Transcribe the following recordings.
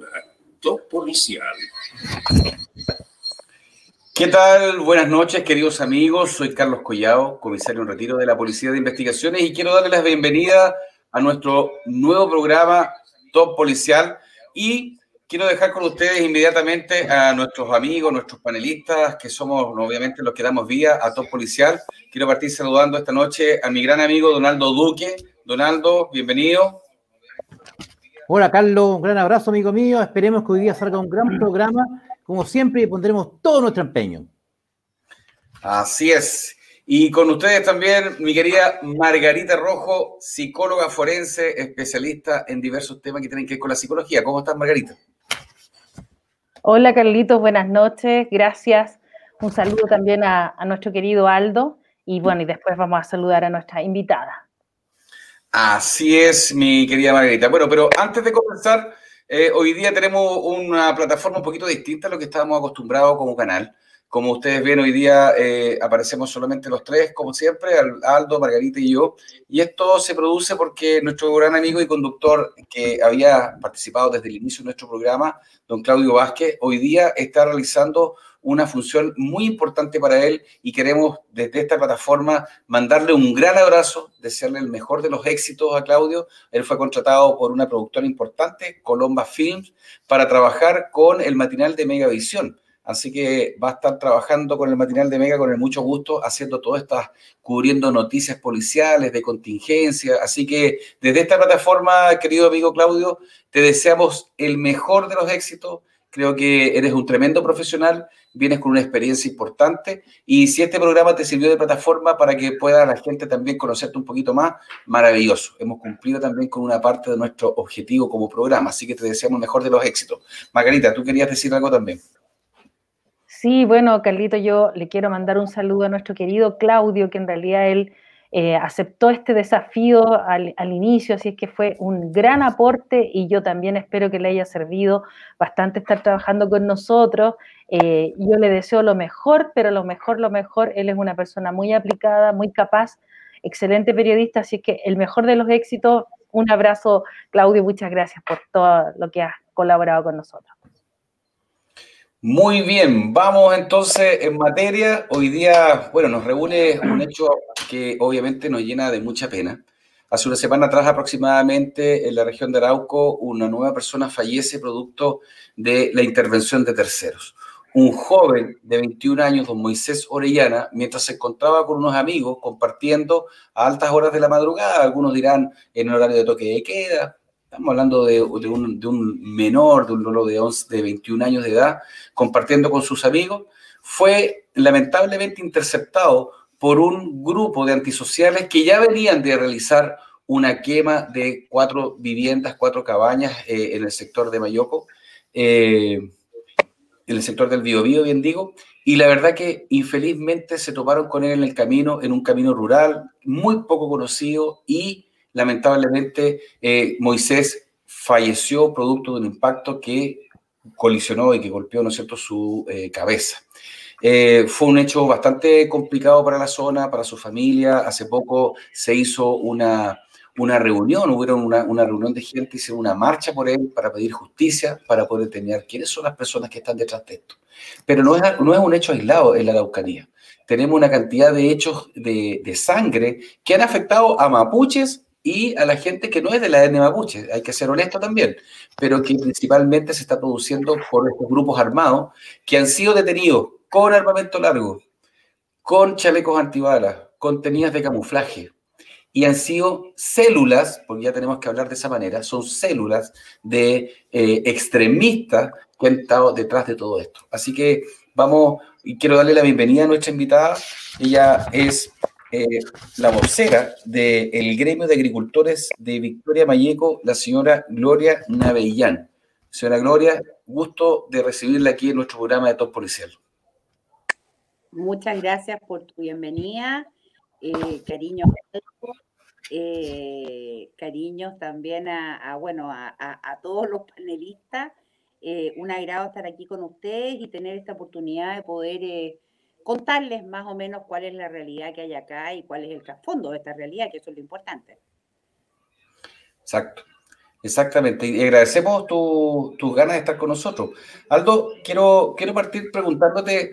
programa Top Policial. ¿Qué tal? Buenas noches, queridos amigos. Soy Carlos Collao, comisario en retiro de la Policía de Investigaciones y quiero darle la bienvenida a nuestro nuevo programa Top Policial y quiero dejar con ustedes inmediatamente a nuestros amigos, nuestros panelistas, que somos obviamente los que damos vía a Top Policial. Quiero partir saludando esta noche a mi gran amigo Donaldo Duque. Donaldo, bienvenido. Hola Carlos, un gran abrazo amigo mío. Esperemos que hoy día salga un gran programa como siempre, pondremos todo nuestro empeño. Así es. Y con ustedes también, mi querida Margarita Rojo, psicóloga forense, especialista en diversos temas que tienen que ver con la psicología. ¿Cómo estás, Margarita? Hola, Carlitos, buenas noches, gracias. Un saludo también a, a nuestro querido Aldo. Y bueno, y después vamos a saludar a nuestra invitada. Así es, mi querida Margarita. Bueno, pero antes de comenzar, eh, hoy día tenemos una plataforma un poquito distinta a lo que estábamos acostumbrados como canal. Como ustedes ven, hoy día eh, aparecemos solamente los tres, como siempre, Aldo, Margarita y yo. Y esto se produce porque nuestro gran amigo y conductor que había participado desde el inicio de nuestro programa, don Claudio Vázquez, hoy día está realizando una función muy importante para él y queremos desde esta plataforma mandarle un gran abrazo, desearle el mejor de los éxitos a Claudio. Él fue contratado por una productora importante, Colomba Films, para trabajar con el matinal de Megavisión. Así que va a estar trabajando con el matinal de Mega con el mucho gusto, haciendo todo estas, cubriendo noticias policiales, de contingencia. Así que desde esta plataforma, querido amigo Claudio, te deseamos el mejor de los éxitos. Creo que eres un tremendo profesional vienes con una experiencia importante y si este programa te sirvió de plataforma para que pueda la gente también conocerte un poquito más, maravilloso. Hemos cumplido también con una parte de nuestro objetivo como programa, así que te deseamos mejor de los éxitos. Margarita, ¿tú querías decir algo también? Sí, bueno, Carlito, yo le quiero mandar un saludo a nuestro querido Claudio, que en realidad él eh, aceptó este desafío al, inicio, así es que fue un gran aporte y yo también espero que le haya servido bastante estar trabajando con nosotros. Eh, yo le deseo lo mejor, pero lo mejor, lo mejor, él es una persona muy aplicada, muy capaz, excelente periodista, así es que el mejor de los éxitos, un abrazo, Claudio, muchas gracias por todo lo que has colaborado con nosotros. Muy bien, vamos entonces en materia. Hoy día, bueno, nos reúne un hecho que obviamente nos llena de mucha pena. Hace una semana atrás aproximadamente en la región de Arauco, una nueva persona fallece producto de la intervención de terceros. Un joven de 21 años, don Moisés Orellana, mientras se encontraba con unos amigos compartiendo a altas horas de la madrugada, algunos dirán en horario de toque de queda, Estamos hablando de, un, menor, de un lolo de, 11, de 21 años de edad, compartiendo con sus amigos. Fue lamentablemente interceptado por un grupo de antisociales que ya venían de realizar una quema de cuatro viviendas, cuatro cabañas eh, en el sector de Mayoco, eh, en el sector del Biobío, bien digo, y la verdad que infelizmente se toparon con él en el camino, en un camino rural, muy poco conocido y lamentablemente eh, Moisés falleció producto de un impacto que colisionó y que golpeó, ¿no es cierto?, su eh, cabeza. Eh, fue un hecho bastante complicado para la zona, para su familia. Hace poco se hizo una, una reunión, hubo una, una, reunión de gente, hicieron una marcha por él para pedir justicia, para poder determinar quiénes son las personas que están detrás de esto. Pero no es, no es un hecho aislado en la Araucanía. Tenemos una cantidad de hechos de, de sangre que han afectado a mapuches y a la gente que no es de la etnia mapuche, hay que ser honesto también, pero que principalmente se está produciendo por estos grupos armados que han sido detenidos con armamento largo, con chalecos antibalas, con tenidas de camuflaje, y han sido células, porque ya tenemos que hablar de esa manera, son células de eh, extremistas que han estado detrás de todo esto. Así que vamos, y quiero darle la bienvenida a nuestra invitada. Ella es eh, la vocera del gremio de agricultores de Victoria Mayeco, la señora Gloria Navellán. Señora Gloria, gusto de recibirla aquí en nuestro programa de Top Policial. Muchas gracias por tu bienvenida, eh, cariño. eh, cariños también a, bueno, a, todos los panelistas. Eh, un agrado estar aquí con ustedes y tener esta oportunidad de poder eh, contarles más o menos cuál es la realidad que hay acá y cuál es el trasfondo de esta realidad, que eso es lo importante. Exacto. Exactamente, y agradecemos tus ganas de estar con nosotros. Aldo, quiero, quiero partir preguntándote,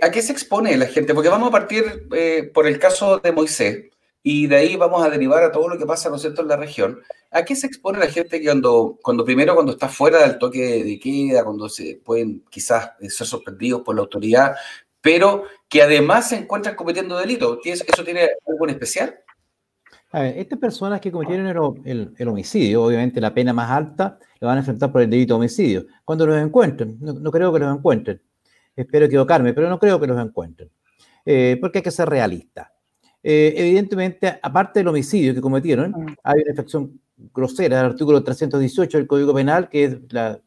¿a qué se expone la gente? Porque vamos a partir por el caso de Moisés, y de ahí vamos a derivar a todo lo que pasa, ¿no es cierto?, en la región. ¿A qué se expone la gente cuando, cuando primero, cuando está fuera del toque de queda, cuando se pueden quizás ser sorprendidos por la autoridad, pero que además se encuentran cometiendo delitos? ¿Eso tiene algo en especial? A ver, estas personas que cometieron el, el, homicidio, obviamente la pena más alta, la van a enfrentar por el delito de homicidio. Cuando los encuentren, no, creo que los encuentren, espero equivocarme, pero no creo que los encuentren, eh, porque hay que ser realista. Eh, evidentemente, aparte del homicidio que cometieron, mm. hay una infracción grosera del artículo 318 del Código Penal, que es la,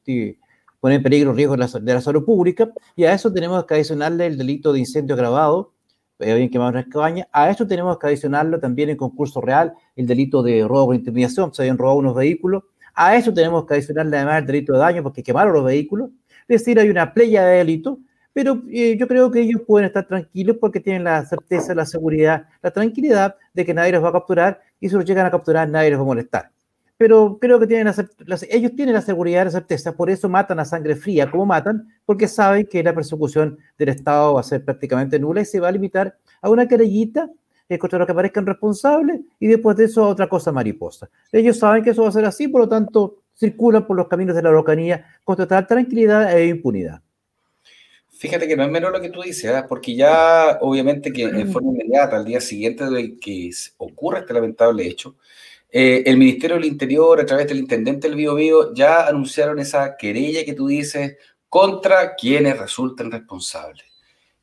pone en peligro riesgo de la, salud pública, y a eso tenemos que adicionarle el delito de incendio agravado, eh, bien quemado una cabaña, a eso tenemos que adicionarlo también en concurso real el delito de robo con intimidación, se habían robado unos vehículos, a eso tenemos que adicionarle además el delito de daño porque quemaron los vehículos, es decir, hay una playa de delitos pero eh, yo creo que ellos pueden estar tranquilos porque tienen la certeza, la seguridad, la tranquilidad de que nadie los va a capturar y si los llegan a capturar nadie los va a molestar. Pero creo que tienen ellos tienen la seguridad, la certeza, por eso matan a sangre fría como matan, porque saben que la persecución del Estado va a ser prácticamente nula y se va a limitar a una querellita eh, contra los que parezcan responsables y después de eso a otra cosa mariposa. Ellos saben que eso va a ser así, por lo tanto circulan por los caminos de la locanía con total tranquilidad e impunidad. Fíjate que no es menos lo que tú dices, ¿ah? porque ya obviamente que en forma inmediata, al día siguiente de que ocurra este lamentable hecho, eh, el Ministerio del Interior, a través del intendente del Bio, Bio ya anunciaron esa querella que tú dices contra quienes resulten responsables.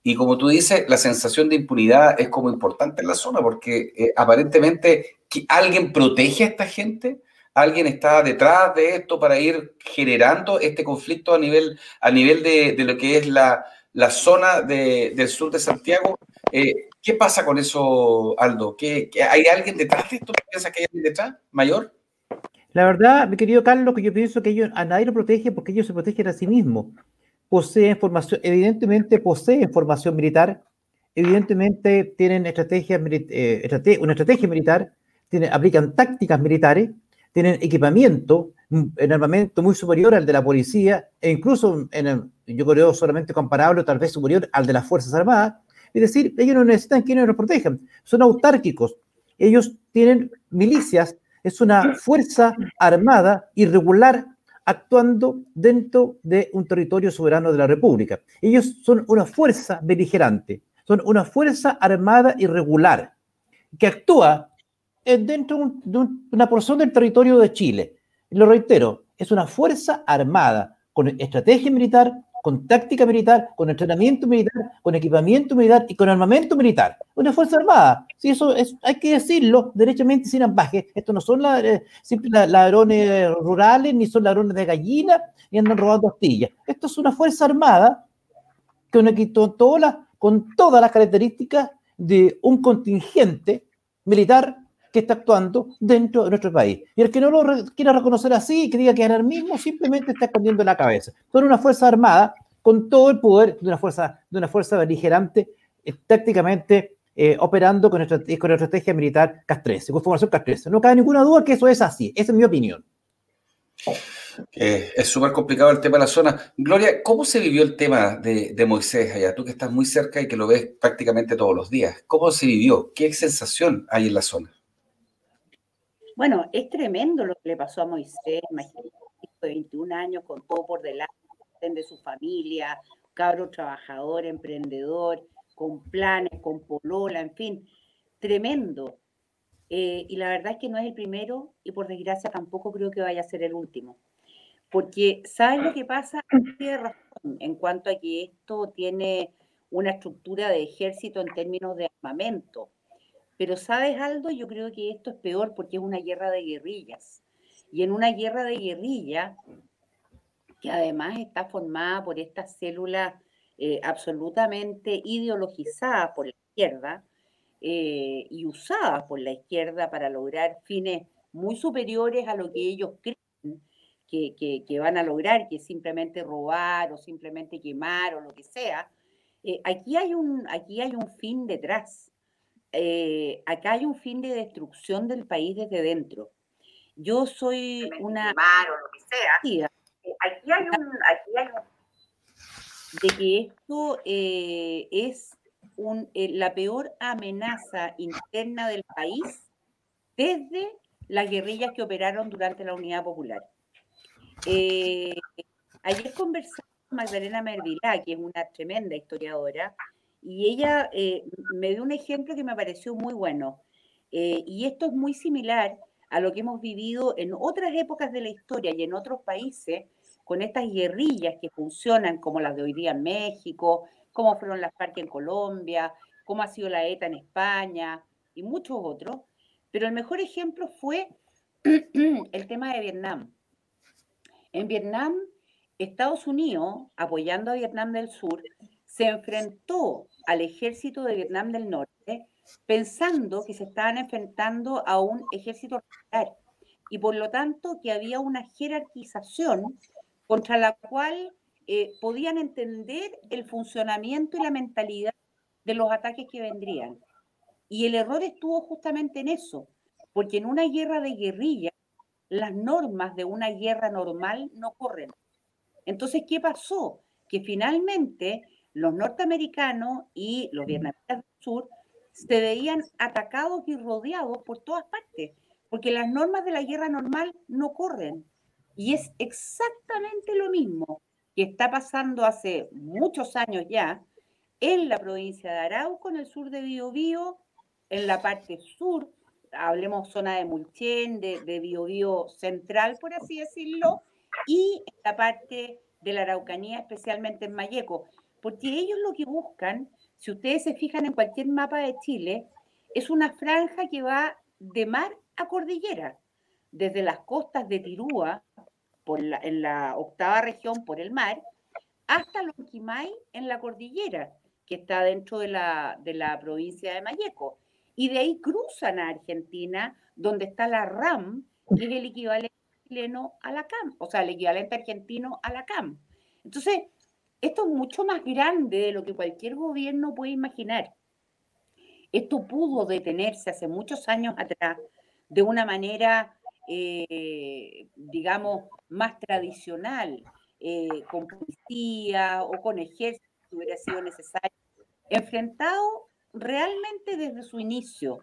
Y como tú dices, la sensación de impunidad es como importante en la zona, porque eh, aparentemente alguien protege a esta gente alguien está detrás de esto para ir generando este conflicto a nivel, a nivel de, lo que es la, zona del sur de Santiago. Eh, ¿Qué pasa con eso, Aldo? ¿Qué, hay alguien detrás de esto? ¿Piensas que hay alguien detrás mayor? La verdad, mi querido Carlos, que yo pienso que ellos a nadie lo protege porque ellos se protegen a sí mismos. Poseen formación, evidentemente poseen formación militar, evidentemente tienen estrategias, eh, una estrategia militar, tienen, aplican tácticas militares, tienen equipamiento, en armamento muy superior al de la policía e incluso, en yo creo, solamente comparable tal vez superior al de las Fuerzas Armadas. Es decir, ellos no necesitan quienes los protejan, son autárquicos. Ellos tienen milicias, es una fuerza armada irregular actuando dentro de un territorio soberano de la República. Ellos son una fuerza beligerante, son una fuerza armada irregular que actúa dentro de una porción del territorio de Chile. Lo reitero, es una fuerza armada con estrategia militar, con táctica militar, con entrenamiento militar, con equipamiento militar y con armamento militar. Una fuerza armada. Si eso es, hay que decirlo derechamente sin ambaje. Esto no son eh, ladrones rurales, ni son ladrones de gallina, ni andan robando astillas. Esto es una fuerza armada con, con todas las características de un contingente militar que está actuando dentro de nuestro país. Y el que no lo quiera reconocer así que diga que era el mismo, simplemente está escondiendo la cabeza. Son una fuerza armada con todo el poder de una fuerza, de una fuerza beligerante, eh, tácticamente eh, operando con nuestra, con estrategia militar castrese, con formación castrese. No cabe ninguna duda que eso es así. Esa es mi opinión. es súper complicado el tema de la zona. Gloria, ¿cómo se vivió el tema de, de, Moisés allá? Tú que estás muy cerca y que lo ves prácticamente todos los días. ¿Cómo se vivió? ¿Qué sensación hay en la zona? Bueno, es tremendo lo que le pasó a Moisés, imagínate, de 21 años con todo por delante, de su familia, cabro trabajador, emprendedor, con planes, con polola, en fin, tremendo. Eh, y la verdad es que no es el primero y por desgracia tampoco creo que vaya a ser el último. Porque, ¿sabes lo que pasa? Tiene razón en cuanto a que esto tiene una estructura de ejército en términos de armamento. Pero sabes, Aldo, yo creo que esto es peor porque es una guerra de guerrillas. Y en una guerra de guerrilla, que además está formada por estas células eh, absolutamente ideologizadas por la izquierda, eh, y usadas por la izquierda para lograr fines muy superiores a lo que ellos creen que, van a lograr, que es simplemente robar o simplemente quemar o lo que sea. Eh, aquí, hay un, aquí hay un fin detrás. Eh, acá hay un fin de destrucción del país desde dentro. Yo soy una... Quemar o lo que sea. Aquí hay un... Aquí hay un de que esto es eh, la peor amenaza interna del país desde las guerrillas que operaron durante la Unidad Popular. Eh, ayer conversé con Magdalena Mervilá, que es una tremenda historiadora, y ella eh, me dio un ejemplo que me pareció muy bueno. y esto es muy similar a lo que hemos vivido en otras épocas de la historia y en otros países con estas guerrillas que funcionan como las de hoy día en México, cómo fueron las FARC en Colombia, cómo ha sido la ETA en España y muchos otros. Pero el mejor ejemplo fue el tema de Vietnam. En Vietnam, Estados Unidos, apoyando a Vietnam del Sur, se enfrentó al ejército de Vietnam del Norte pensando que se estaban enfrentando a un ejército militar y por lo tanto que había una jerarquización contra la cual eh, podían entender el funcionamiento y la mentalidad de los ataques que vendrían. Y el error estuvo justamente en eso, porque en una guerra de guerrilla, las normas de una guerra normal no corren. Entonces, ¿qué pasó? Que finalmente los norteamericanos y los vietnamitas del sur se veían atacados y rodeados por todas partes, porque las normas de la guerra normal no corren. Y es exactamente lo mismo que está pasando hace muchos años ya en la provincia de Arauco, en el sur de Biobío, en la parte sur, hablemos zona de Mulchen, de, de Biobío central, por así decirlo, y en la parte de la Araucanía, especialmente en Mayeco, porque ellos lo que buscan, si ustedes se fijan en cualquier mapa de Chile, es una franja que va de mar a cordillera, desde las costas de Tirúa, en la octava región por el mar, hasta Lonquimay en la cordillera, que está dentro de la, de la provincia de Mayeco. Y de ahí cruzan a Argentina, donde está la RAM, que es el equivalente chileno a la CAM, o sea, el equivalente argentino a la CAM. Entonces, esto es mucho más grande de lo que cualquier gobierno puede imaginar. Esto pudo detenerse hace muchos años atrás de una manera eh, digamos, más tradicional, eh, con policía o con ejército, si hubiera sido necesario, enfrentado realmente desde su inicio.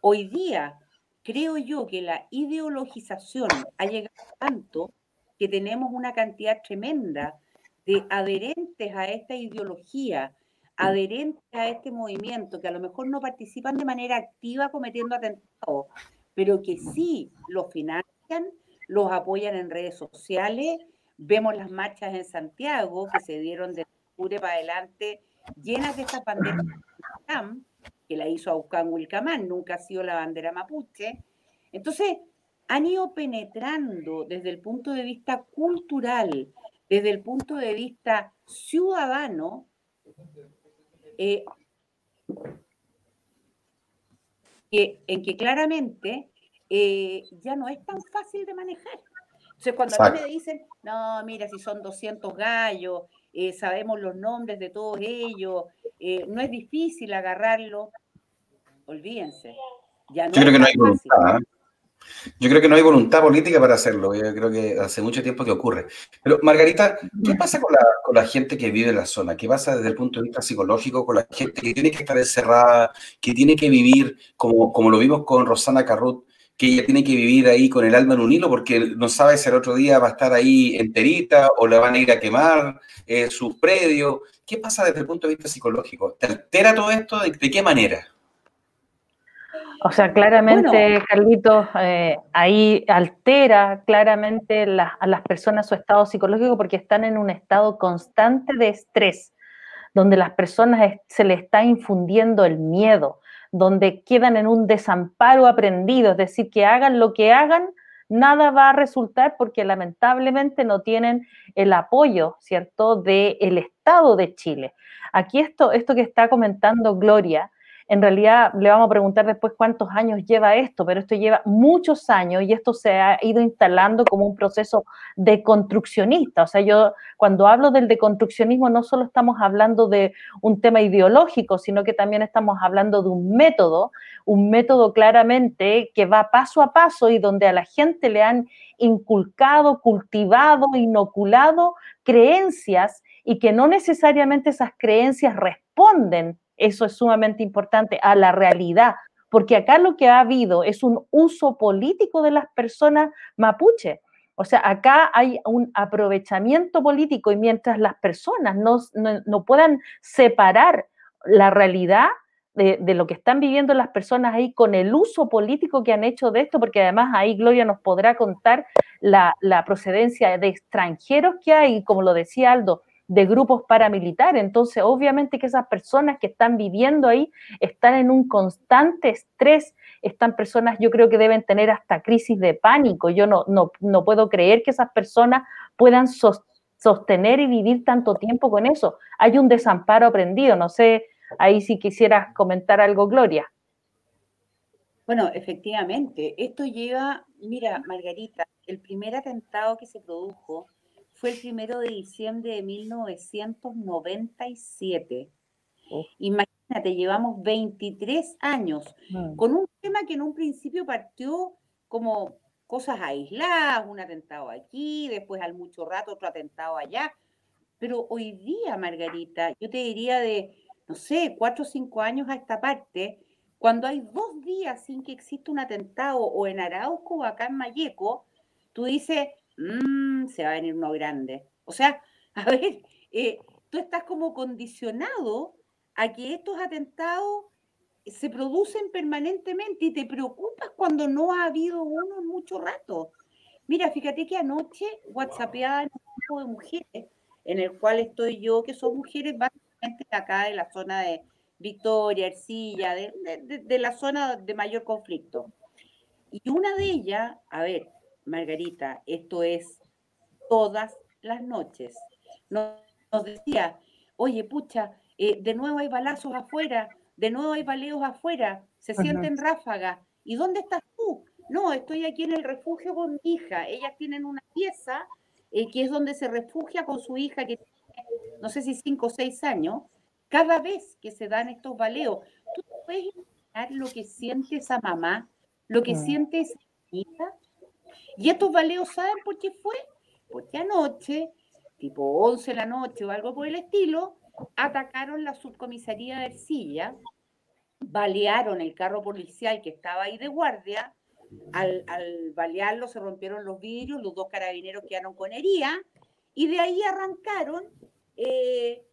Hoy día, creo yo que la ideologización ha llegado tanto que tenemos una cantidad tremenda de adherentes a esta ideología, adherentes a este movimiento, que a lo mejor no participan de manera activa cometiendo atentados, pero que sí los financian, los apoyan en redes sociales. Vemos las marchas en Santiago que se dieron de octubre para adelante, llenas de esta bandera que la hizo Aucán Wilcamán, nunca ha sido la bandera mapuche. Entonces, han ido penetrando desde el punto de vista cultural, desde el punto de vista ciudadano, eh, en que claramente eh, ya no es tan fácil de manejar. Entonces, cuando a mí me dicen, no, mira, si son 200 gallos, eh, sabemos los nombres de todos ellos, no es difícil agarrarlo, olvídense. Ya no Yo creo que no hay voluntad. Yo creo que no hay voluntad política para hacerlo. Yo creo que hace mucho tiempo que ocurre. Pero, Margarita, ¿qué pasa con la, gente que vive en la zona? ¿Qué pasa desde el punto de vista psicológico con la gente que tiene que estar encerrada, que tiene que vivir, como, como lo vimos con Rosana Carrut, que ella tiene que vivir ahí con el alma en un hilo porque no sabe si el otro día va a estar ahí enterita o la van a ir a quemar eh, sus predios? ¿Qué pasa desde el punto de vista psicológico? ¿Te altera todo esto? ¿De, qué manera? O sea, claramente, Carlitos, eh, ahí altera claramente a las personas su estado psicológico porque están en un estado constante de estrés, donde las personas se les está infundiendo el miedo, donde quedan en un desamparo aprendido, es decir, que hagan lo que hagan, nada va a resultar porque lamentablemente no tienen el apoyo, ¿cierto?, del Estado de Chile. Aquí esto, esto que está comentando Gloria en realidad le vamos a preguntar después cuántos años lleva esto, pero esto lleva muchos años y esto se ha ido instalando como un proceso deconstruccionista. O sea, yo cuando hablo del deconstruccionismo no solo estamos hablando de un tema ideológico, sino que también estamos hablando de un método, un método claramente que va paso a paso y donde a la gente le han inculcado, cultivado, inoculado creencias y que no necesariamente esas creencias responden eso es sumamente importante, a la realidad, porque acá lo que ha habido es un uso político de las personas mapuche. O sea, acá hay un aprovechamiento político y mientras las personas no, puedan separar la realidad de, lo que están viviendo las personas ahí con el uso político que han hecho de esto, porque además ahí Gloria nos podrá contar la, la procedencia de extranjeros que hay, como lo decía Aldo, de grupos paramilitares. Entonces, obviamente que esas personas que están viviendo ahí están en un constante estrés. Están personas, yo creo que deben tener hasta crisis de pánico. Yo no, no, puedo creer que esas personas puedan sostener y vivir tanto tiempo con eso. Hay un desamparo aprendido. No sé, ahí si quisieras comentar algo, Gloria. Bueno, efectivamente, esto lleva, mira, Margarita, el primer atentado que se produjo fue el primero de diciembre de 1997. Imagínate, llevamos 23 años mm. con un tema que en un principio partió como cosas aisladas, un atentado aquí, después al mucho rato otro atentado allá. Pero hoy día, Margarita, yo te diría de, no sé, cuatro o cinco años a esta parte, cuando hay dos días sin que exista un atentado o en Arauco o acá en Mayeco, tú dices, mmm, se va a venir uno grande. O sea, a ver, eh, tú estás como condicionado a que estos atentados se producen permanentemente y te preocupas cuando no ha habido uno en mucho rato. Mira, fíjate que anoche whatsappeaba en un grupo de mujeres, en el cual estoy yo, que son mujeres básicamente acá de la zona de Victoria, Ercilla, de, de la zona de mayor conflicto. Y una de ellas, a ver, Margarita, esto es todas las noches. Nos, decía, oye, pucha, eh, de nuevo hay balazos afuera, de nuevo hay baleos afuera, se sienten ráfagas. ¿Y dónde estás tú? No, estoy aquí en el refugio con mi hija. Ellas tienen una pieza eh, que es donde se refugia con su hija que tiene, no sé si cinco o seis años. Cada vez que se dan estos baleos, ¿tú puedes imaginar lo que siente esa mamá, lo que siente esa hija? Y estos baleos, ¿saben por qué fue? Porque anoche, tipo 11 de la noche o algo por el estilo, atacaron la subcomisaría de Ercilla, balearon el carro policial que estaba ahí de guardia, al, balearlo se rompieron los vidrios, los dos carabineros quedaron con herida, y de ahí arrancaron eh,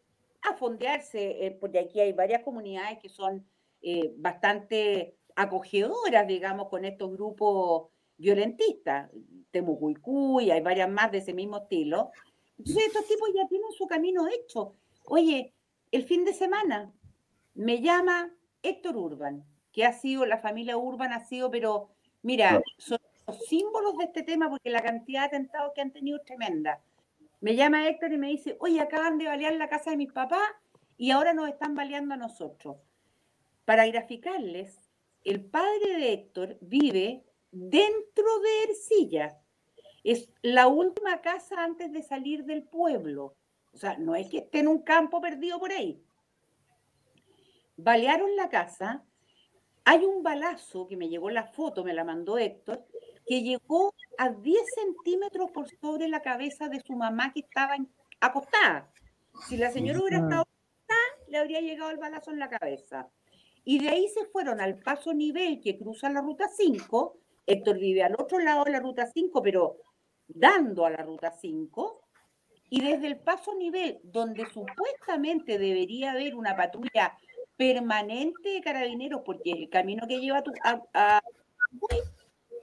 a fondearse, eh, porque aquí hay varias comunidades que son eh, bastante acogedoras, digamos, con estos grupos violentistas, Temucuicuy, hay varias más de ese mismo estilo. Entonces estos tipos ya tienen su camino hecho. Oye, el fin de semana me llama Héctor Urban, que ha sido, la familia Urban ha sido, pero mira, son los símbolos de este tema porque la cantidad de atentados que han tenido es tremenda. Me llama Héctor y me dice, oye, acaban de balear la casa de mis papás y ahora nos están baleando a nosotros. Para graficarles, el padre de Héctor vive dentro de Ercilla. Es la última casa antes de salir del pueblo. O sea, no es que esté en un campo perdido por ahí. Balearon la casa. Hay un balazo que me llegó la foto, me la mandó Héctor, que llegó a 10 centímetros por sobre la cabeza de su mamá que estaba acostada. Si la señora hubiera estado acostada, le habría llegado el balazo en la cabeza. Y de ahí se fueron al paso nivel que cruza la ruta 5 Héctor vive al otro lado de la ruta 5, pero dando a la ruta 5, y desde el paso nivel, donde supuestamente debería haber una patrulla permanente de carabineros, porque el camino que lleva a,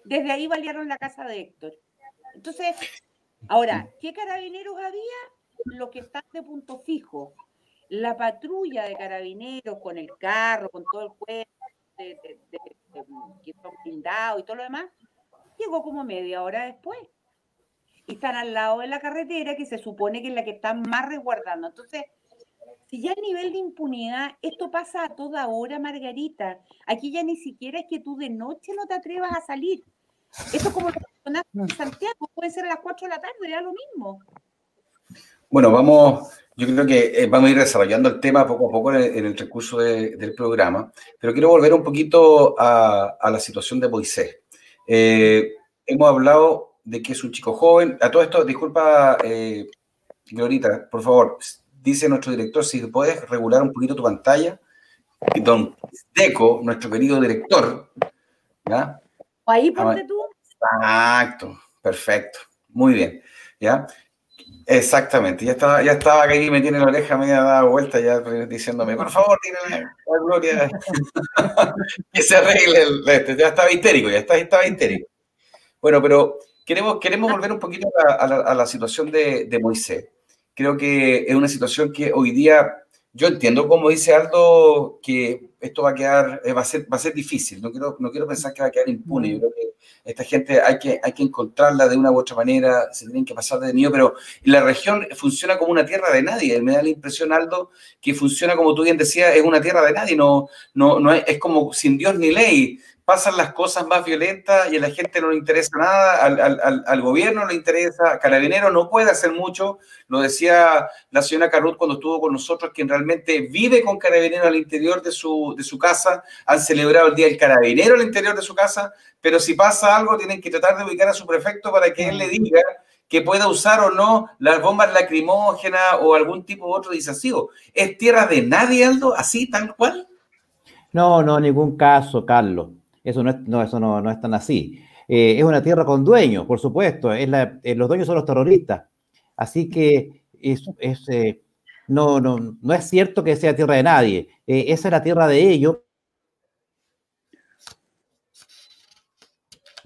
desde ahí balearon la casa de Héctor. Entonces, ahora, ¿qué carabineros había? Los que están de punto fijo. La patrulla de carabineros con el carro, con todo el cuerpo, de, que son blindados y todo lo demás, llegó como media hora después. Y están al lado de la carretera que se supone que es la que están más resguardando. Entonces, Si ya el nivel de impunidad, esto pasa a toda hora, Margarita. Aquí ya ni siquiera es que tú de noche no te atrevas a salir. Esto como lo en Santiago, puede ser a las 4 de la tarde, ya lo mismo. Bueno, vamos, yo creo que eh, vamos a ir desarrollando el tema poco a poco en el, recurso del programa, pero quiero volver un poquito a, la situación de Moisés. Eh, hemos hablado de que es un chico joven. A todo esto, disculpa, eh, Glorita, por favor, dice nuestro director, si puedes regular un poquito tu pantalla. Don Deco, nuestro querido director, ¿ya? Ahí ponte tú. Exacto, perfecto, muy bien, ¿ya? Exactamente, ya estaba, ya estaba aquí, me tiene la oreja media dada vuelta, ya diciéndome, por favor, tírale la gloria, que se arregle el, este, ya estaba histérico, ya estaba, estaba histérico. Bueno, pero queremos, queremos volver un poquito a la, situación de, Moisés. Creo que es una situación que hoy día, yo entiendo, como dice Aldo, que esto va a quedar, eh, va a ser, va a ser difícil, no quiero, no quiero pensar que va a quedar impune, yo creo que esta gente hay que, hay que encontrarla de una u otra manera, se tienen que pasar de niño, pero la región funciona como una tierra de nadie. Me da la impresión, Aldo, que funciona como tú bien decías, es una tierra de nadie, no, no, no es, es como sin Dios ni ley pasan las cosas más violentas y a la gente no le interesa nada, al, gobierno no le interesa, Carabinero no puede hacer mucho, lo decía la señora Carrut cuando estuvo con nosotros, quien realmente vive con Carabinero al interior de su, de su casa, han celebrado el Día del Carabinero al interior de su casa, pero si pasa algo tienen que tratar de ubicar a su prefecto para que él le diga que pueda usar o no las bombas lacrimógenas o algún tipo de otro disuasivo. ¿Es tierra de nadie, Aldo, así, tal cual? No, no, ningún caso, Carlos. Eso no es, no, eso no, no es tan así. Eh, es una tierra con dueños, por supuesto. Es eh, los dueños son los terroristas. Así que es eh, no, no, no es cierto que sea tierra de nadie. esa es la tierra de ellos.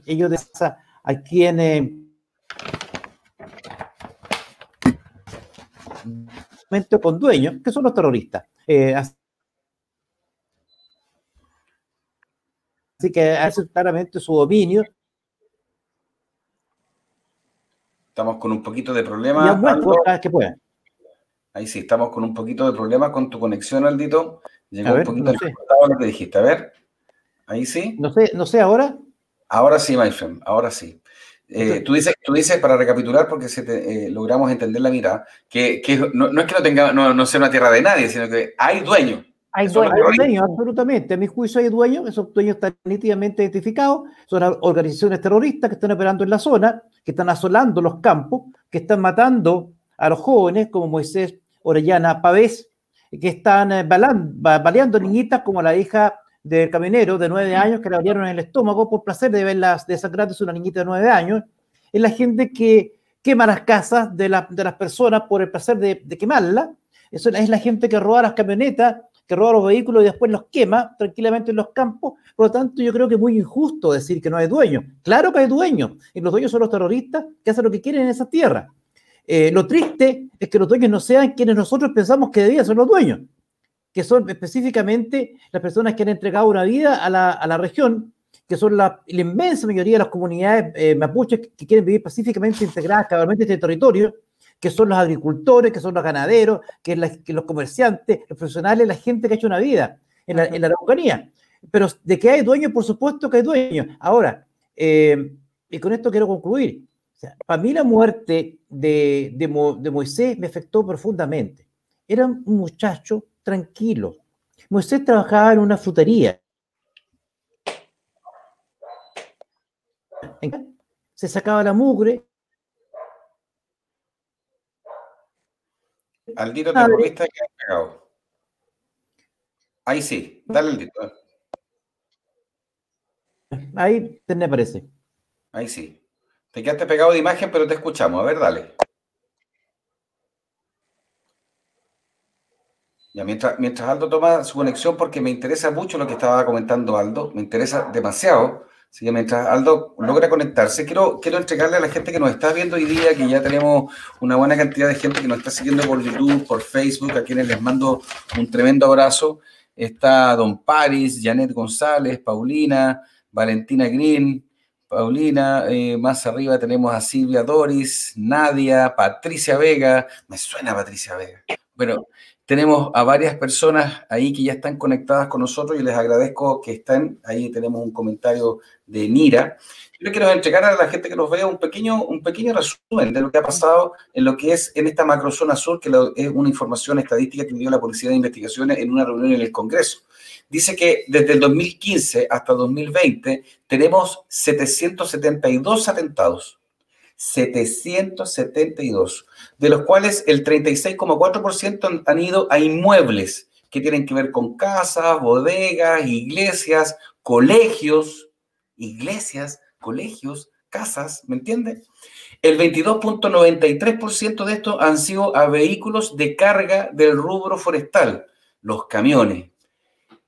Ellos de esa, a quienes con dueños, que son los terroristas. Así que hace claramente su dominio. Estamos con un poquito de problema. que pueda. Ahí sí, estamos con un poquito de problema con tu conexión, Aldito. Llegó un poquito no sé. lo que dijiste. A ver, ahí sí. No sé, no sé ahora. Ahora sí, my friend, ahora sí. Eh, tú, dices, tú dices, para recapitular, porque se te, eh, logramos entender la mirada, que, que no, no, es que no, tenga, no, no sea una tierra de nadie, sino que hay dueños. Hay dueños. absolutamente. A mi juicio hay dueños, esos dueños están nítidamente identificados, son organizaciones terroristas que están operando en la zona, que están asolando los campos, que están matando a los jóvenes como Moisés Orellana Pavés, que están eh, baleando niñitas como la hija del camionero de nueve años que le abrieron en el estómago por placer de verlas desangrándose una niñita de nueve años. Es la gente que quema las casas de, de las personas por el placer de, de quemarlas. Eso es la gente que roba las camionetas que roba los vehículos y después los quema tranquilamente en los campos. Por lo tanto, yo creo que es muy injusto decir que no hay dueños. Claro que hay dueños, y los dueños son los terroristas que hacen lo que quieren en esa tierra. Eh, lo triste es que los dueños no sean quienes nosotros pensamos que debían ser los dueños, que son específicamente las personas que han entregado una vida a la, a la región, que son la, inmensa mayoría de las comunidades eh, mapuches que quieren vivir pacíficamente integradas cabalmente en este territorio que son los agricultores, que son los ganaderos, que, los comerciantes, los profesionales, la gente que ha hecho una vida en la, en Araucanía. Pero de que hay dueños, por supuesto que hay dueños. Ahora, eh, y con esto quiero concluir. para mí la muerte de, de, Moisés me afectó profundamente. Era un muchacho tranquilo. Moisés trabajaba en una frutería. Se sacaba la mugre, Aldito, te volviste a quedar pegado. Ahí sí, dale Aldito. Ahí te me parece. Ahí sí. Te quedaste pegado de imagen, pero te escuchamos. A ver, dale. Ya, mientras, mientras Aldo toma su conexión, porque me interesa mucho lo que estaba comentando Aldo, me interesa demasiado. Así que mientras Aldo logra conectarse, quiero, quiero entregarle a la gente que nos está viendo hoy día, que ya tenemos una buena cantidad de gente que nos está siguiendo por YouTube, por Facebook, a quienes les mando un tremendo abrazo. Está Don Paris, Janet González, Paulina, Valentina Green, Paulina, eh, más arriba tenemos a Silvia Doris, Nadia, Patricia Vega, me suena Patricia Vega, Bueno, tenemos a varias personas ahí que ya están conectadas con nosotros y les agradezco que estén. Ahí tenemos un comentario de Nira. Yo quiero entregar a la gente que nos vea un pequeño, un pequeño resumen de lo que ha pasado en lo que es en esta macrozona sur, que es una información estadística que dio la Policía de Investigaciones en una reunión en el Congreso. Dice que desde el 2015 hasta 2020 tenemos 772 atentados 772, de los cuales el 36,4% han ido a inmuebles que tienen que ver con casas, bodegas, iglesias, colegios, iglesias, colegios, casas, ¿me entiende? El 22.93% de estos han sido a vehículos de carga del rubro forestal, los camiones.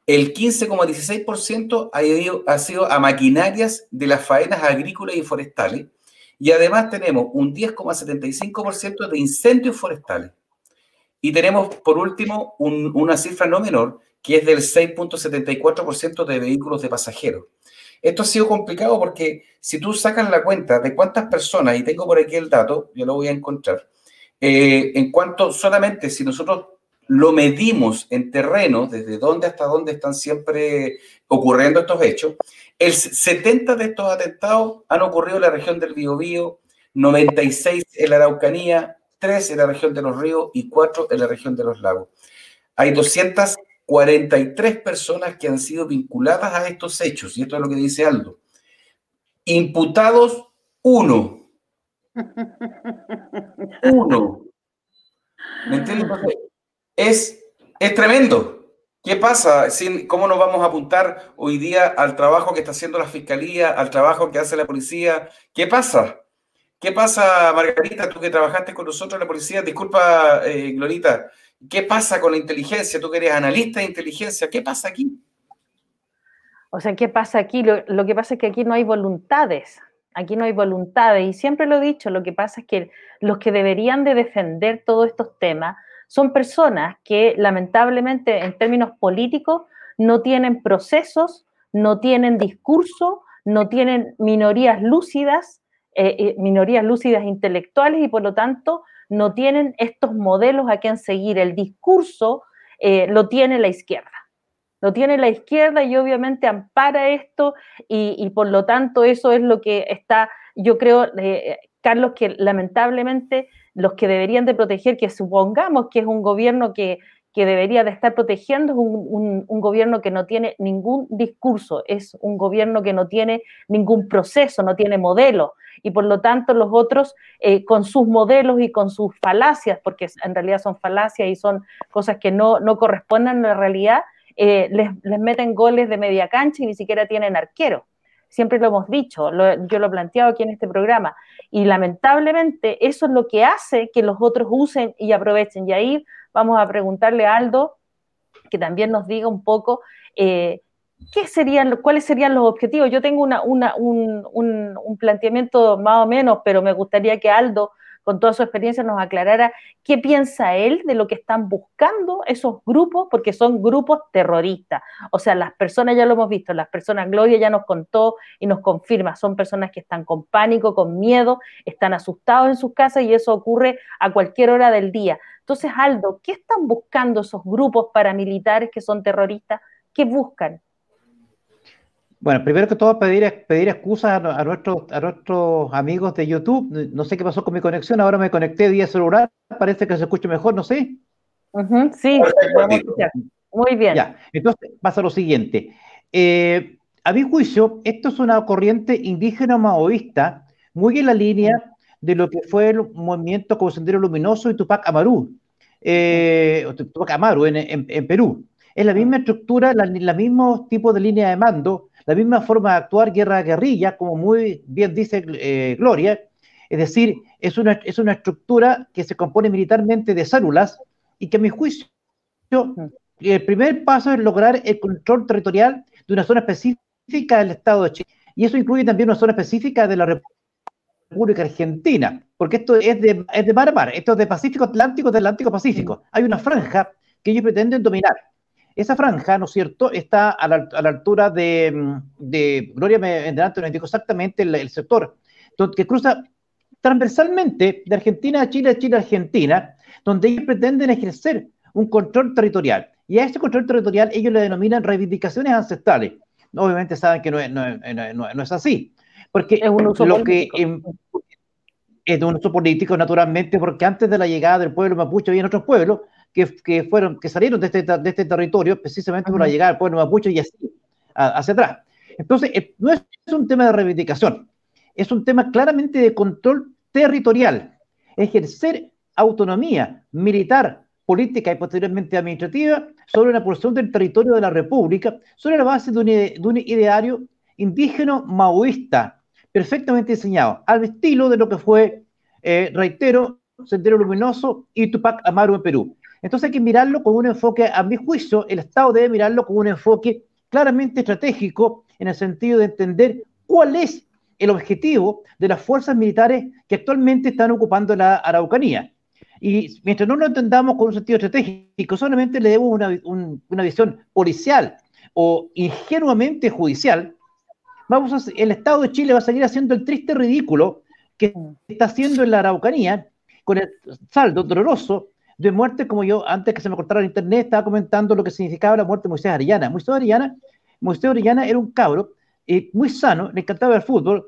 El 15,16% ha, ha sido a maquinarias de las faenas agrícolas y forestales y además tenemos un 10,75% de incendios forestales. Y tenemos, por último, una cifra no menor, que es del 6.74% de vehículos de pasajeros. Esto ha sido complicado porque si tú sacas la cuenta de cuántas personas, y tengo por aquí el dato, yo lo voy a encontrar, eh, en cuanto solamente si nosotros lo medimos en terreno, desde dónde hasta dónde están siempre ocurriendo estos hechos, el 70 de estos atentados han ocurrido en la región del Biobío, 96 en la Araucanía, 3 en la región de los ríos y 4 en la región de los lagos. Hay 243 personas que han sido vinculadas a estos hechos, y esto es lo que dice Aldo. Imputados, uno. Uno. ¿Me entiendes? Es, es tremendo. ¿Qué pasa? ¿Cómo nos vamos a apuntar hoy día al trabajo que está haciendo la fiscalía, al trabajo que hace la policía? ¿Qué pasa? ¿Qué pasa, Margarita, tú que trabajaste con nosotros en la policía? Disculpa, eh, Glorita. ¿Qué pasa con la inteligencia? Tú que eres analista de inteligencia. ¿Qué pasa aquí? O sea, ¿qué pasa aquí? Lo, lo que pasa es que aquí no hay voluntades. Aquí no hay voluntades. Y siempre lo he dicho, lo que pasa es que los que deberían de defender todos estos temas son personas que lamentablemente en términos políticos no tienen procesos, no tienen discurso, no tienen minorías lúcidas, eh, eh, minorías lúcidas intelectuales y por lo tanto no tienen estos modelos a quien seguir. El discurso eh, lo tiene la izquierda. Lo tiene la izquierda y obviamente ampara esto y, y por lo tanto eso es lo que está, yo creo, Carlos, que lamentablemente los que deberían de proteger, que supongamos que es un gobierno que, debería de estar protegiendo, es un, gobierno que no tiene ningún discurso, es un gobierno que no tiene ningún proceso, no tiene modelo. Y por lo tanto los otros, eh, con sus modelos y con sus falacias, porque en realidad son falacias y son cosas que no, corresponden a la realidad, eh, les, les meten goles de media cancha y ni siquiera tienen arquero siempre lo hemos dicho, yo lo he planteado aquí en este programa, y lamentablemente eso es lo que hace que los otros usen y aprovechen. Y ahí vamos a preguntarle a Aldo, que también nos diga un poco eh, ¿qué serían, cuáles serían los objetivos. Yo tengo un, un, planteamiento más o menos, pero me gustaría que Aldo con toda su experiencia, nos aclarara qué piensa él de lo que están buscando esos grupos, porque son grupos terroristas. O sea, las personas, ya lo hemos visto, las personas, Gloria ya nos contó y nos confirma, son personas que están con pánico, con miedo, están asustados en sus casas y eso ocurre a cualquier hora del día. Entonces, Aldo, ¿qué están buscando esos grupos paramilitares que son terroristas? ¿Qué buscan? Bueno, primero que todo pedir, pedir excusas a, nuestros, a nuestros amigos de YouTube. No sé qué pasó con mi conexión, ahora me conecté vía celular, parece que se escucha mejor, no sé. sí, muy bien. Ya, entonces pasa lo siguiente. Eh, a mi juicio, esto es una corriente indígena maoísta, muy en la línea de lo que fue el movimiento como Sendero Luminoso y Tupac Amaru, eh, Tupac Amaru en, Perú. Es la misma estructura, el mismo tipo de línea de mando, la misma forma de actuar guerra a guerrilla, como muy bien dice eh, Gloria, es decir, es una, es una estructura que se compone militarmente de células y que a mi juicio el primer paso es lograr el control territorial de una zona específica del Estado de Chile. Y eso incluye también una zona específica de la República Argentina, porque esto es de, es de mar a mar, esto es de Pacífico Atlántico, de Atlántico Pacífico. Hay una franja que ellos pretenden dominar. Esa franja, ¿no es cierto?, está a la, altura de, de, Gloria me me indicó exactamente el, sector, que cruza transversalmente de Argentina a Chile, Chile a Argentina, donde ellos pretenden ejercer un control territorial. Y a ese control territorial ellos le denominan reivindicaciones ancestrales. Obviamente saben que no es, no es, así, porque es un uso lo que es de un uso político, naturalmente, porque antes de la llegada del pueblo mapuche había otros pueblos que, que, fueron, que salieron de este, de este territorio precisamente por la llegada del pueblo mapuche y así hacia atrás. Entonces, eh, no es un tema de reivindicación, es un tema claramente de control territorial. Ejercer autonomía militar, política y posteriormente administrativa sobre una porción del territorio de la República sobre la base de un, de un ideario indígena maoísta, perfectamente diseñado, al estilo de lo que fue, eh, reitero, Sendero Luminoso y Tupac Amaru en Perú. Entonces hay que mirarlo con un enfoque, a mi juicio, el Estado debe mirarlo con un enfoque claramente estratégico en el sentido de entender cuál es el objetivo de las fuerzas militares que actualmente están ocupando la Araucanía. Y mientras no lo entendamos con un sentido estratégico, solamente le demos una, una visión policial o ingenuamente judicial, vamos a, el Estado de Chile va a seguir haciendo el triste ridículo que está haciendo en la Araucanía, con el saldo doloroso de muerte, como yo antes que se me cortara el internet estaba comentando lo que significaba la muerte de Moisés Arellana. Moisés Arellana, Moisés Arellana era un cabro eh, muy sano, le encantaba el fútbol,